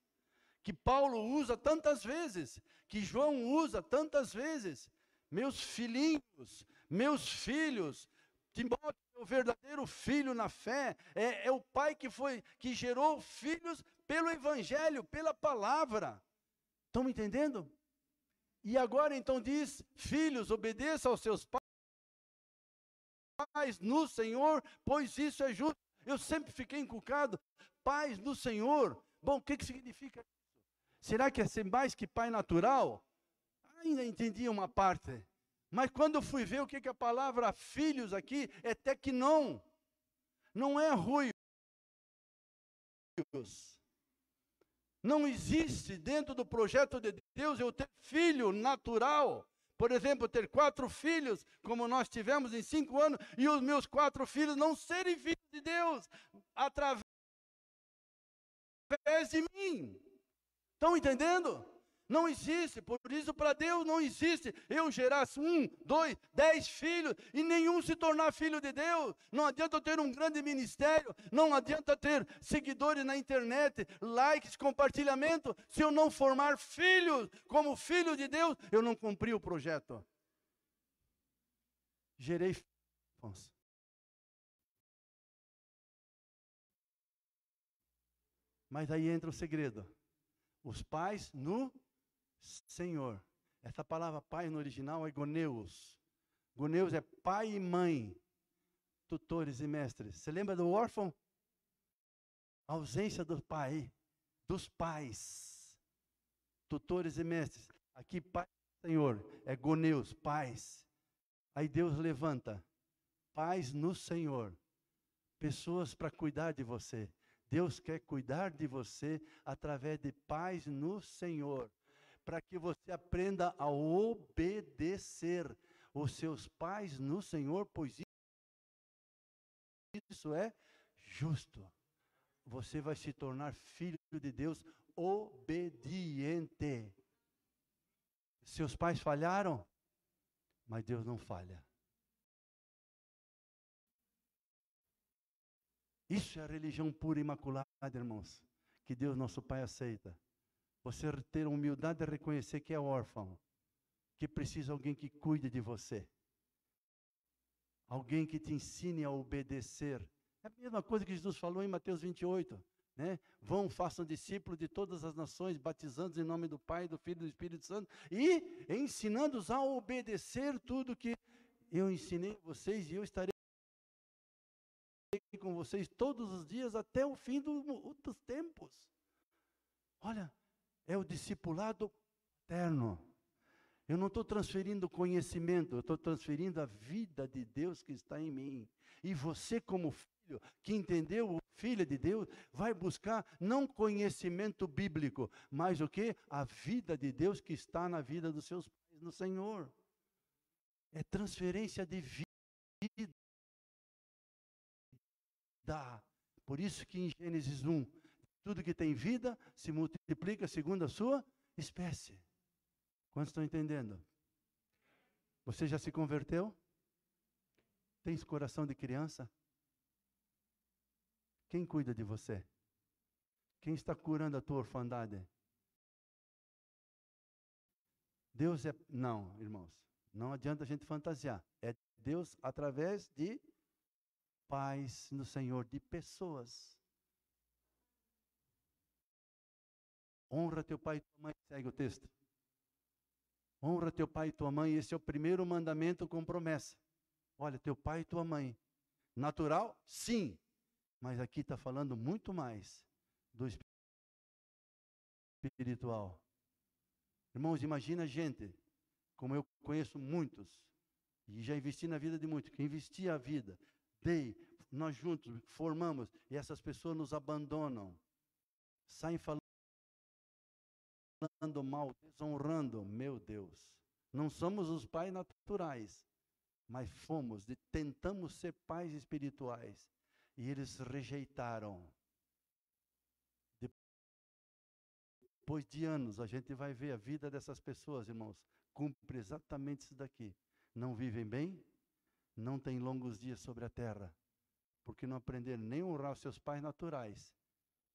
que Paulo usa tantas vezes, que João usa tantas vezes. Meus filhinhos, meus filhos, Timóteo o verdadeiro filho na fé, é, é o pai que foi, que gerou filhos pelo evangelho, pela palavra. Estão me entendendo? E agora então diz: filhos, obedeçam aos seus pais no Senhor, pois isso é justo. Eu sempre fiquei inculcado, pais no Senhor. Bom, o que, que significa isso? Será que é ser mais que pai natural? Ainda entendi uma parte. Mas quando eu fui ver o que, que a palavra filhos aqui é tecnon, não é ruios. Não existe dentro do projeto de Deus eu ter filho natural. Por exemplo, ter quatro filhos, como nós tivemos em cinco anos, e os meus quatro filhos não serem filhos de Deus através de mim. Estão entendendo? Não existe, por isso para Deus não existe eu gerar um, dois, dez filhos e nenhum se tornar filho de Deus. Não adianta ter um grande ministério, não adianta ter seguidores na internet, likes, compartilhamento, se eu não formar filhos como filho de Deus, eu não cumpri o projeto. Gerei filhos. Mas aí entra o segredo. Os pais no Senhor. Essa palavra pai no original é goneus. Goneus é pai e mãe, tutores e mestres. Você lembra do órfão? A ausência do pai, dos pais, tutores e mestres. Aqui, pai, Senhor, é goneus, pais. Aí Deus levanta pais no Senhor, pessoas para cuidar de você. Deus quer cuidar de você através de pais no Senhor para que você aprenda a obedecer os seus pais no Senhor, pois isso é justo. Você vai se tornar filho de Deus obediente. Seus pais falharam, mas Deus não falha. Isso é a religião pura e imaculada, irmãos, que Deus nosso Pai aceita. Você ter a humildade de reconhecer que é órfão, que precisa alguém que cuide de você. Alguém que te ensine a obedecer. É a mesma coisa que Jesus falou em Mateus 28. Né? Vão, façam discípulos de todas as nações, batizando em nome do Pai, do Filho e do Espírito Santo, e ensinando-os a obedecer tudo que eu ensinei a vocês, e eu estarei com vocês todos os dias até o fim do, dos tempos. Olha, é o discipulado eterno. Eu não estou transferindo conhecimento, eu estou transferindo a vida de Deus que está em mim. E você, como filho, que entendeu o filho de Deus vai buscar não conhecimento bíblico, mas o que? A vida de Deus que está na vida dos seus pais no Senhor. É transferência de vida. Por isso que em Gênesis 1, tudo que tem vida se multiplica segundo a sua espécie. Quantos estão entendendo? Você já se converteu? Tens coração de criança? Quem cuida de você? Quem está curando a tua orfandade? Deus é. Não, irmãos. Não adianta a gente fantasiar. É Deus através de paz no Senhor, de pessoas. Honra teu pai e tua mãe, segue o texto. Honra teu pai e tua mãe, esse é o primeiro mandamento com promessa. Olha, teu pai e tua mãe. Natural? Sim. Mas aqui está falando muito mais do espiritual. Irmãos, imagina gente, como eu conheço muitos, e já investi na vida de muitos, que investi a vida, dei, nós juntos formamos, e essas pessoas nos abandonam, saem falando mal, desonrando, meu Deus. Não somos os pais naturais, mas fomos, tentamos ser pais espirituais e eles rejeitaram. Depois de anos, a gente vai ver a vida dessas pessoas, irmãos, cumpre exatamente isso daqui. Não vivem bem, não têm longos dias sobre a terra, porque não aprenderam nem honrar os seus pais naturais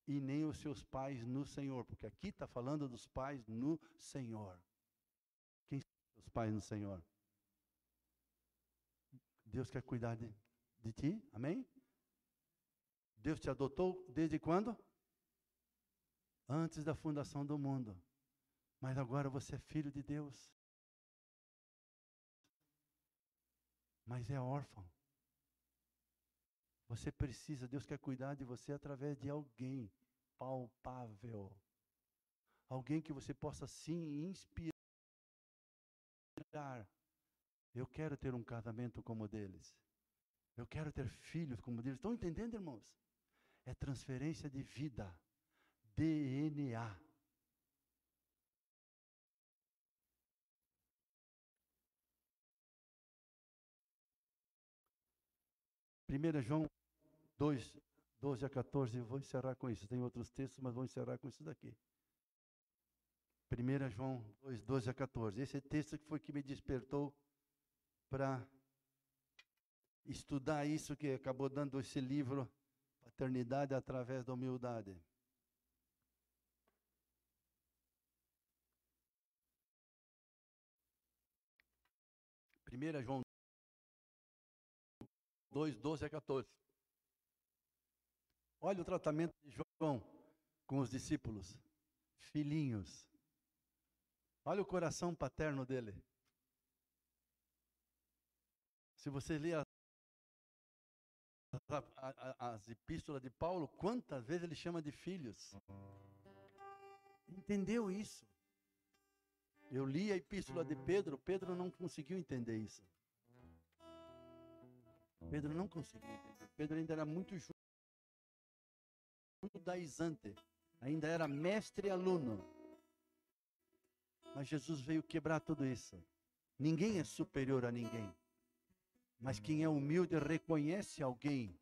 e nem os seus pais no Senhor, porque aqui está falando dos pais no Senhor. Quem são os pais no Senhor? Deus quer cuidar de, de ti, amém? Deus te adotou desde quando? Antes da fundação do mundo. Mas agora você é filho de Deus. Mas é órfão. Você precisa, Deus quer cuidar de você através de alguém palpável. Alguém que você possa sim inspirar eu quero ter um casamento como o deles. Eu quero ter filhos como deles. Estão entendendo, irmãos? É transferência de vida. DNA. Primeira João 2, 12 a 14, eu vou encerrar com isso. Tem outros textos, mas vou encerrar com isso daqui. 1 João 2, 12 a 14. Esse texto foi que me despertou para estudar isso que acabou dando esse livro, Paternidade através da Humildade. Primeira João 2, 12 a 14. Olha o tratamento de João com os discípulos, filhinhos. Olha o coração paterno dele. Se você ler as epístolas de Paulo, quantas vezes ele chama de filhos? Entendeu isso? Eu li a epístola de Pedro, Pedro não conseguiu entender isso. Pedro não conseguiu entender. Pedro ainda era muito judaizante, ainda era mestre e aluno. Mas Jesus veio quebrar tudo isso. Ninguém é superior a ninguém. Mas quem é humilde reconhece alguém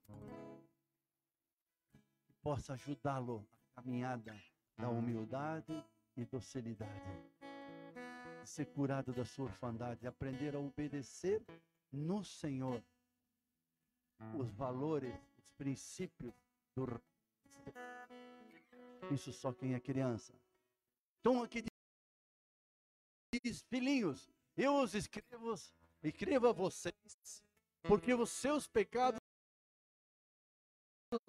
que possa ajudá-lo a caminhada da humildade e docilidade. De ser curado da sua orfandade, aprender a obedecer no Senhor os valores, os princípios do isso só quem é criança. Então aqui diz, filhinhos, eu os escrevo, escrevo a vocês porque os seus pecados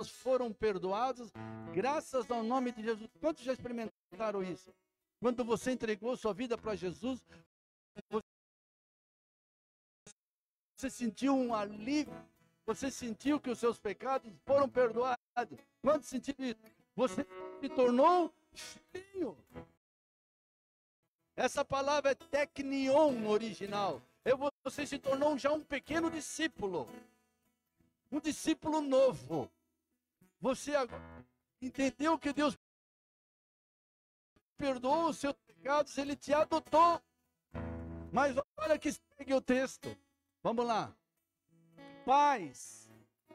foram perdoados graças ao nome de Jesus. Quantos já experimentaram isso? Quando você entregou sua vida para Jesus, você sentiu um alívio, você sentiu que os seus pecados foram perdoados. Quando sentiu isso? Você se tornou filho. Essa palavra é teknion no original. Eu, você se tornou já um pequeno discípulo. um discípulo novo. Você entendeu que Deus perdoou os seus pecados, ele te adotou. Mas olha que segue o texto. Vamos lá. Paz.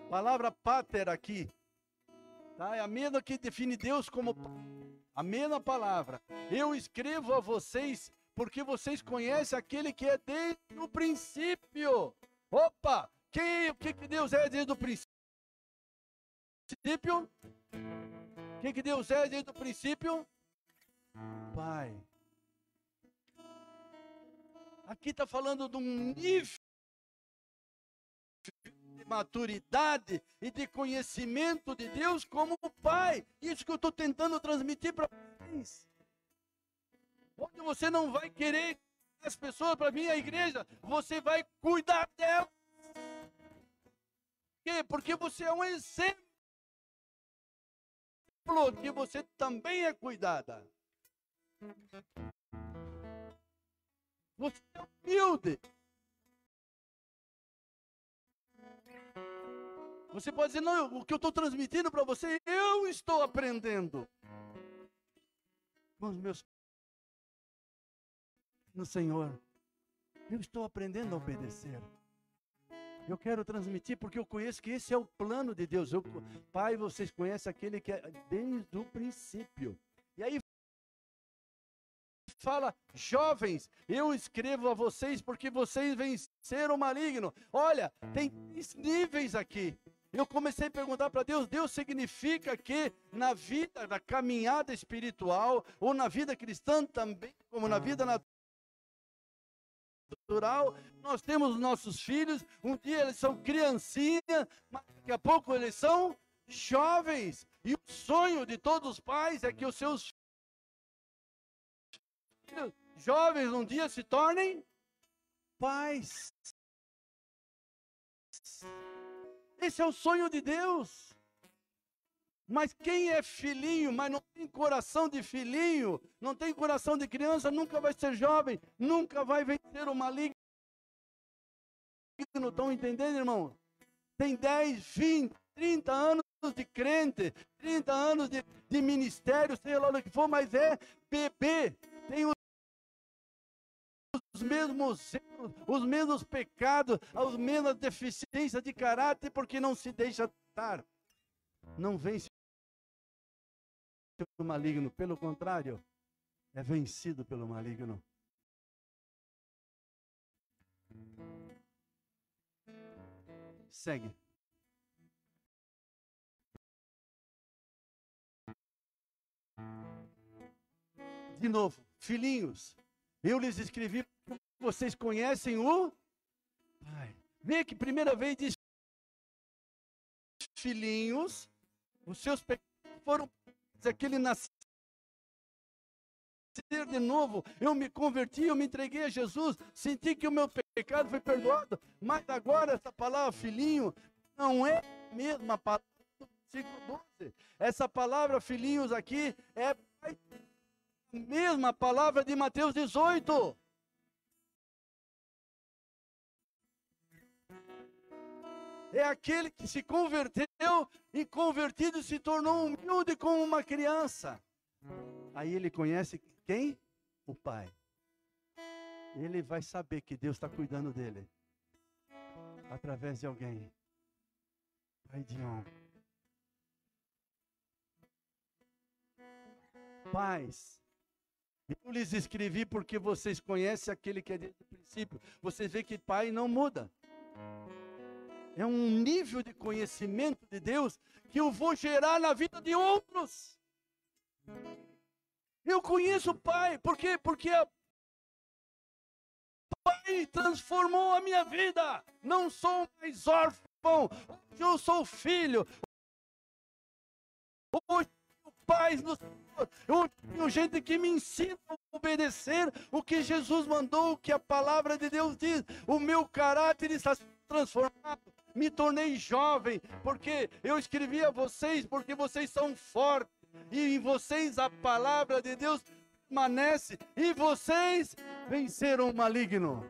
Palavra pater aqui. Tá? É a mesma que define Deus como a mesma palavra. Eu escrevo a vocês porque vocês conhecem aquele que é desde o princípio. Opa! Quem, o que, que Deus é desde o princípio? O que, que Deus é desde o princípio? Pai. Aqui está falando de um nível maturidade e de conhecimento de Deus como Pai. Isso que eu estou tentando transmitir para vocês. Onde você não vai querer as pessoas para vir à igreja, você vai cuidar delas. Por quê? Porque você é um exemplo que você também é cuidada. Você é humilde. Você pode dizer, não, o que eu estou transmitindo para você, eu estou aprendendo. Com os meus no Senhor, eu estou aprendendo a obedecer. Eu quero transmitir porque eu conheço que esse é o plano de Deus. Eu, pai, vocês conhecem aquele que é desde o princípio. E aí fala, jovens, eu escrevo a vocês porque vocês venceram o maligno. Olha, tem níveis aqui. Eu comecei a perguntar para Deus: Deus significa que na vida, na caminhada espiritual, ou na vida cristã também, como na vida natural, nós temos nossos filhos, um dia eles são criancinhas, mas daqui a pouco eles são jovens. E o sonho de todos os pais é que os seus jovens um dia se tornem pais. Esse é o sonho de Deus. Mas quem é filhinho, mas não tem coração de filhinho, não tem coração de criança, nunca vai ser jovem, nunca vai vencer o maligno. Estão entendendo, irmão? Tem 10, 20, 30 anos de crente, 30 anos de, de ministério, sei lá o que for, mas é bebê. Tem os os mesmos erros, os mesmos pecados, as mesmas deficiências de caráter, porque não se deixa tratar. Não vence o maligno, pelo contrário, é vencido pelo maligno. Segue. De novo, filhinhos, eu lhes escrevi, vocês conhecem o Pai. Vê que primeira vez diz filhinhos, os seus pecados foram aquele nascer de novo, eu me converti, eu me entreguei a Jesus, senti que o meu pecado foi perdoado, mas agora essa palavra filhinho não é a mesma palavra do versículo 12. Essa palavra filhinhos aqui é mesma palavra de Mateus 18. É aquele que se converteu e convertido se tornou humilde como uma criança. Aí ele conhece quem? O Pai. Ele vai saber que Deus está cuidando dele através de alguém. Pai de honra. Pais, eu lhes escrevi porque vocês conhecem aquele que é desde o princípio. Vocês veem que pai não muda. É um nível de conhecimento de Deus que eu vou gerar na vida de outros. Eu conheço o Pai, por quê? Porque o Pai transformou a minha vida. Não sou mais órfão, hoje eu sou filho. Hoje paz no Senhor. Eu tenho gente que me ensina a obedecer o que Jesus mandou, o que a palavra de Deus diz. O meu caráter está transformado. Me tornei jovem, porque eu escrevi a vocês, porque vocês são fortes. E em vocês a palavra de Deus permanece. E vocês venceram o maligno.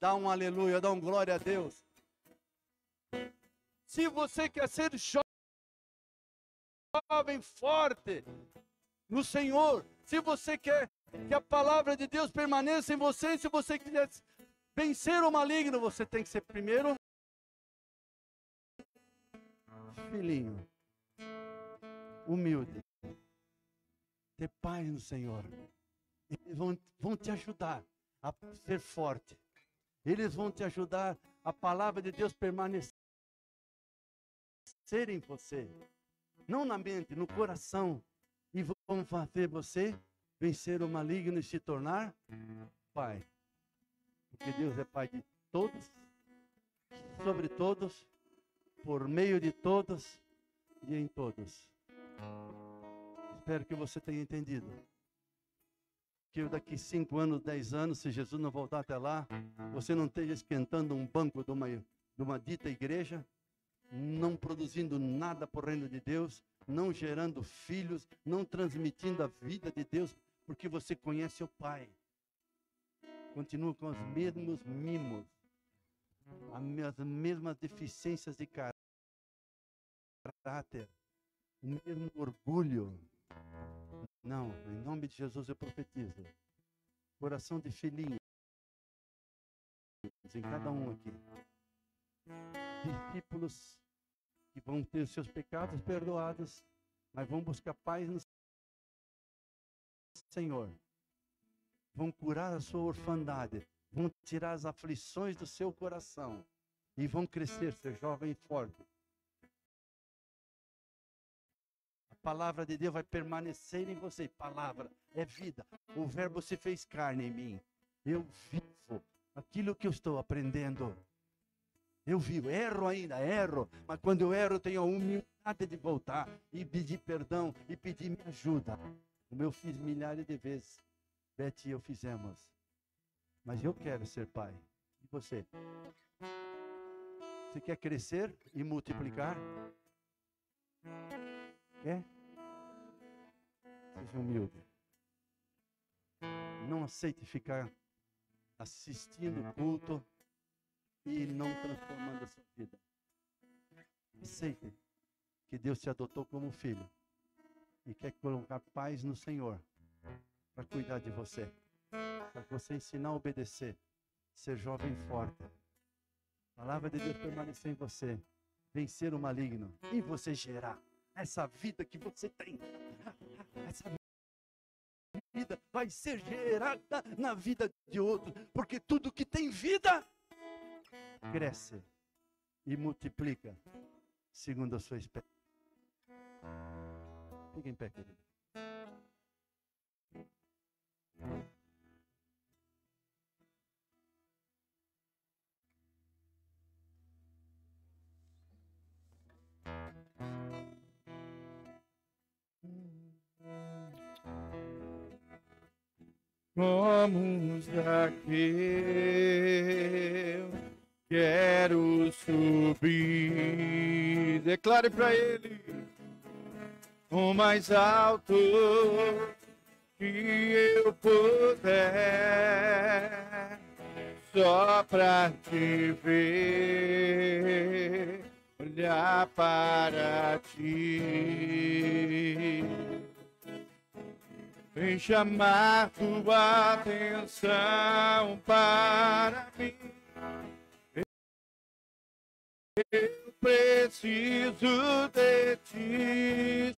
Dá um aleluia, dá um glória a Deus. Se você quer ser jovem forte no Senhor, se você quer que a palavra de Deus permaneça em você, se você quiser vencer o maligno, você tem que ser primeiro filhinho, humilde, ter paz no Senhor. Eles vão, vão te ajudar a ser forte. Eles vão te ajudar a palavra de Deus permanecer em você, não na mente, no coração, vão fazer você vencer o maligno e se tornar pai. Porque Deus é pai de todos, sobre todos, por meio de todos e em todos. Espero que você tenha entendido. Que daqui cinco anos, dez anos, se Jesus não voltar até lá, você não esteja esquentando um banco de uma, de uma dita igreja, não produzindo nada por reino de Deus, não gerando filhos, não transmitindo a vida de Deus, porque você conhece o Pai. Continua com os mesmos mimos, as mesmas deficiências de caráter, o mesmo orgulho. Não, em nome de Jesus eu profetizo. Coração de filhinho em cada um aqui. Discípulos que vão ter os seus pecados perdoados, mas vão buscar paz no Senhor. Vão curar a sua orfandade, vão tirar as aflições do seu coração e vão crescer, ser jovem e forte. A palavra de Deus vai permanecer em você. Palavra é vida. O Verbo se fez carne em mim. Eu vivo aquilo que eu estou aprendendo. Eu vivo, erro ainda, erro, mas quando eu erro, eu tenho a humildade de voltar e pedir perdão e pedir me ajuda. Como eu fiz milhares de vezes, Beth e eu fizemos. Mas eu quero ser pai. E você? Você quer crescer e multiplicar? Quer? Seja humilde. Não aceite ficar assistindo o culto e não transformando a sua vida. Aceite que Deus te adotou como filho e quer colocar paz no Senhor para cuidar de você, para você ensinar a obedecer, ser jovem forte. A palavra de Deus permanecer em você, vencer o maligno e você gerar essa vida que você tem. Essa vida vai ser gerada na vida de outros, porque tudo que tem vida cresce e multiplica segundo a sua espécie. Fique em pé, querido. Como Zaqueu, quero subir. Declare para ele o mais alto que eu puder, só pra te ver, olhar para ti. Vem chamar tua atenção para mim. Eu preciso de ti,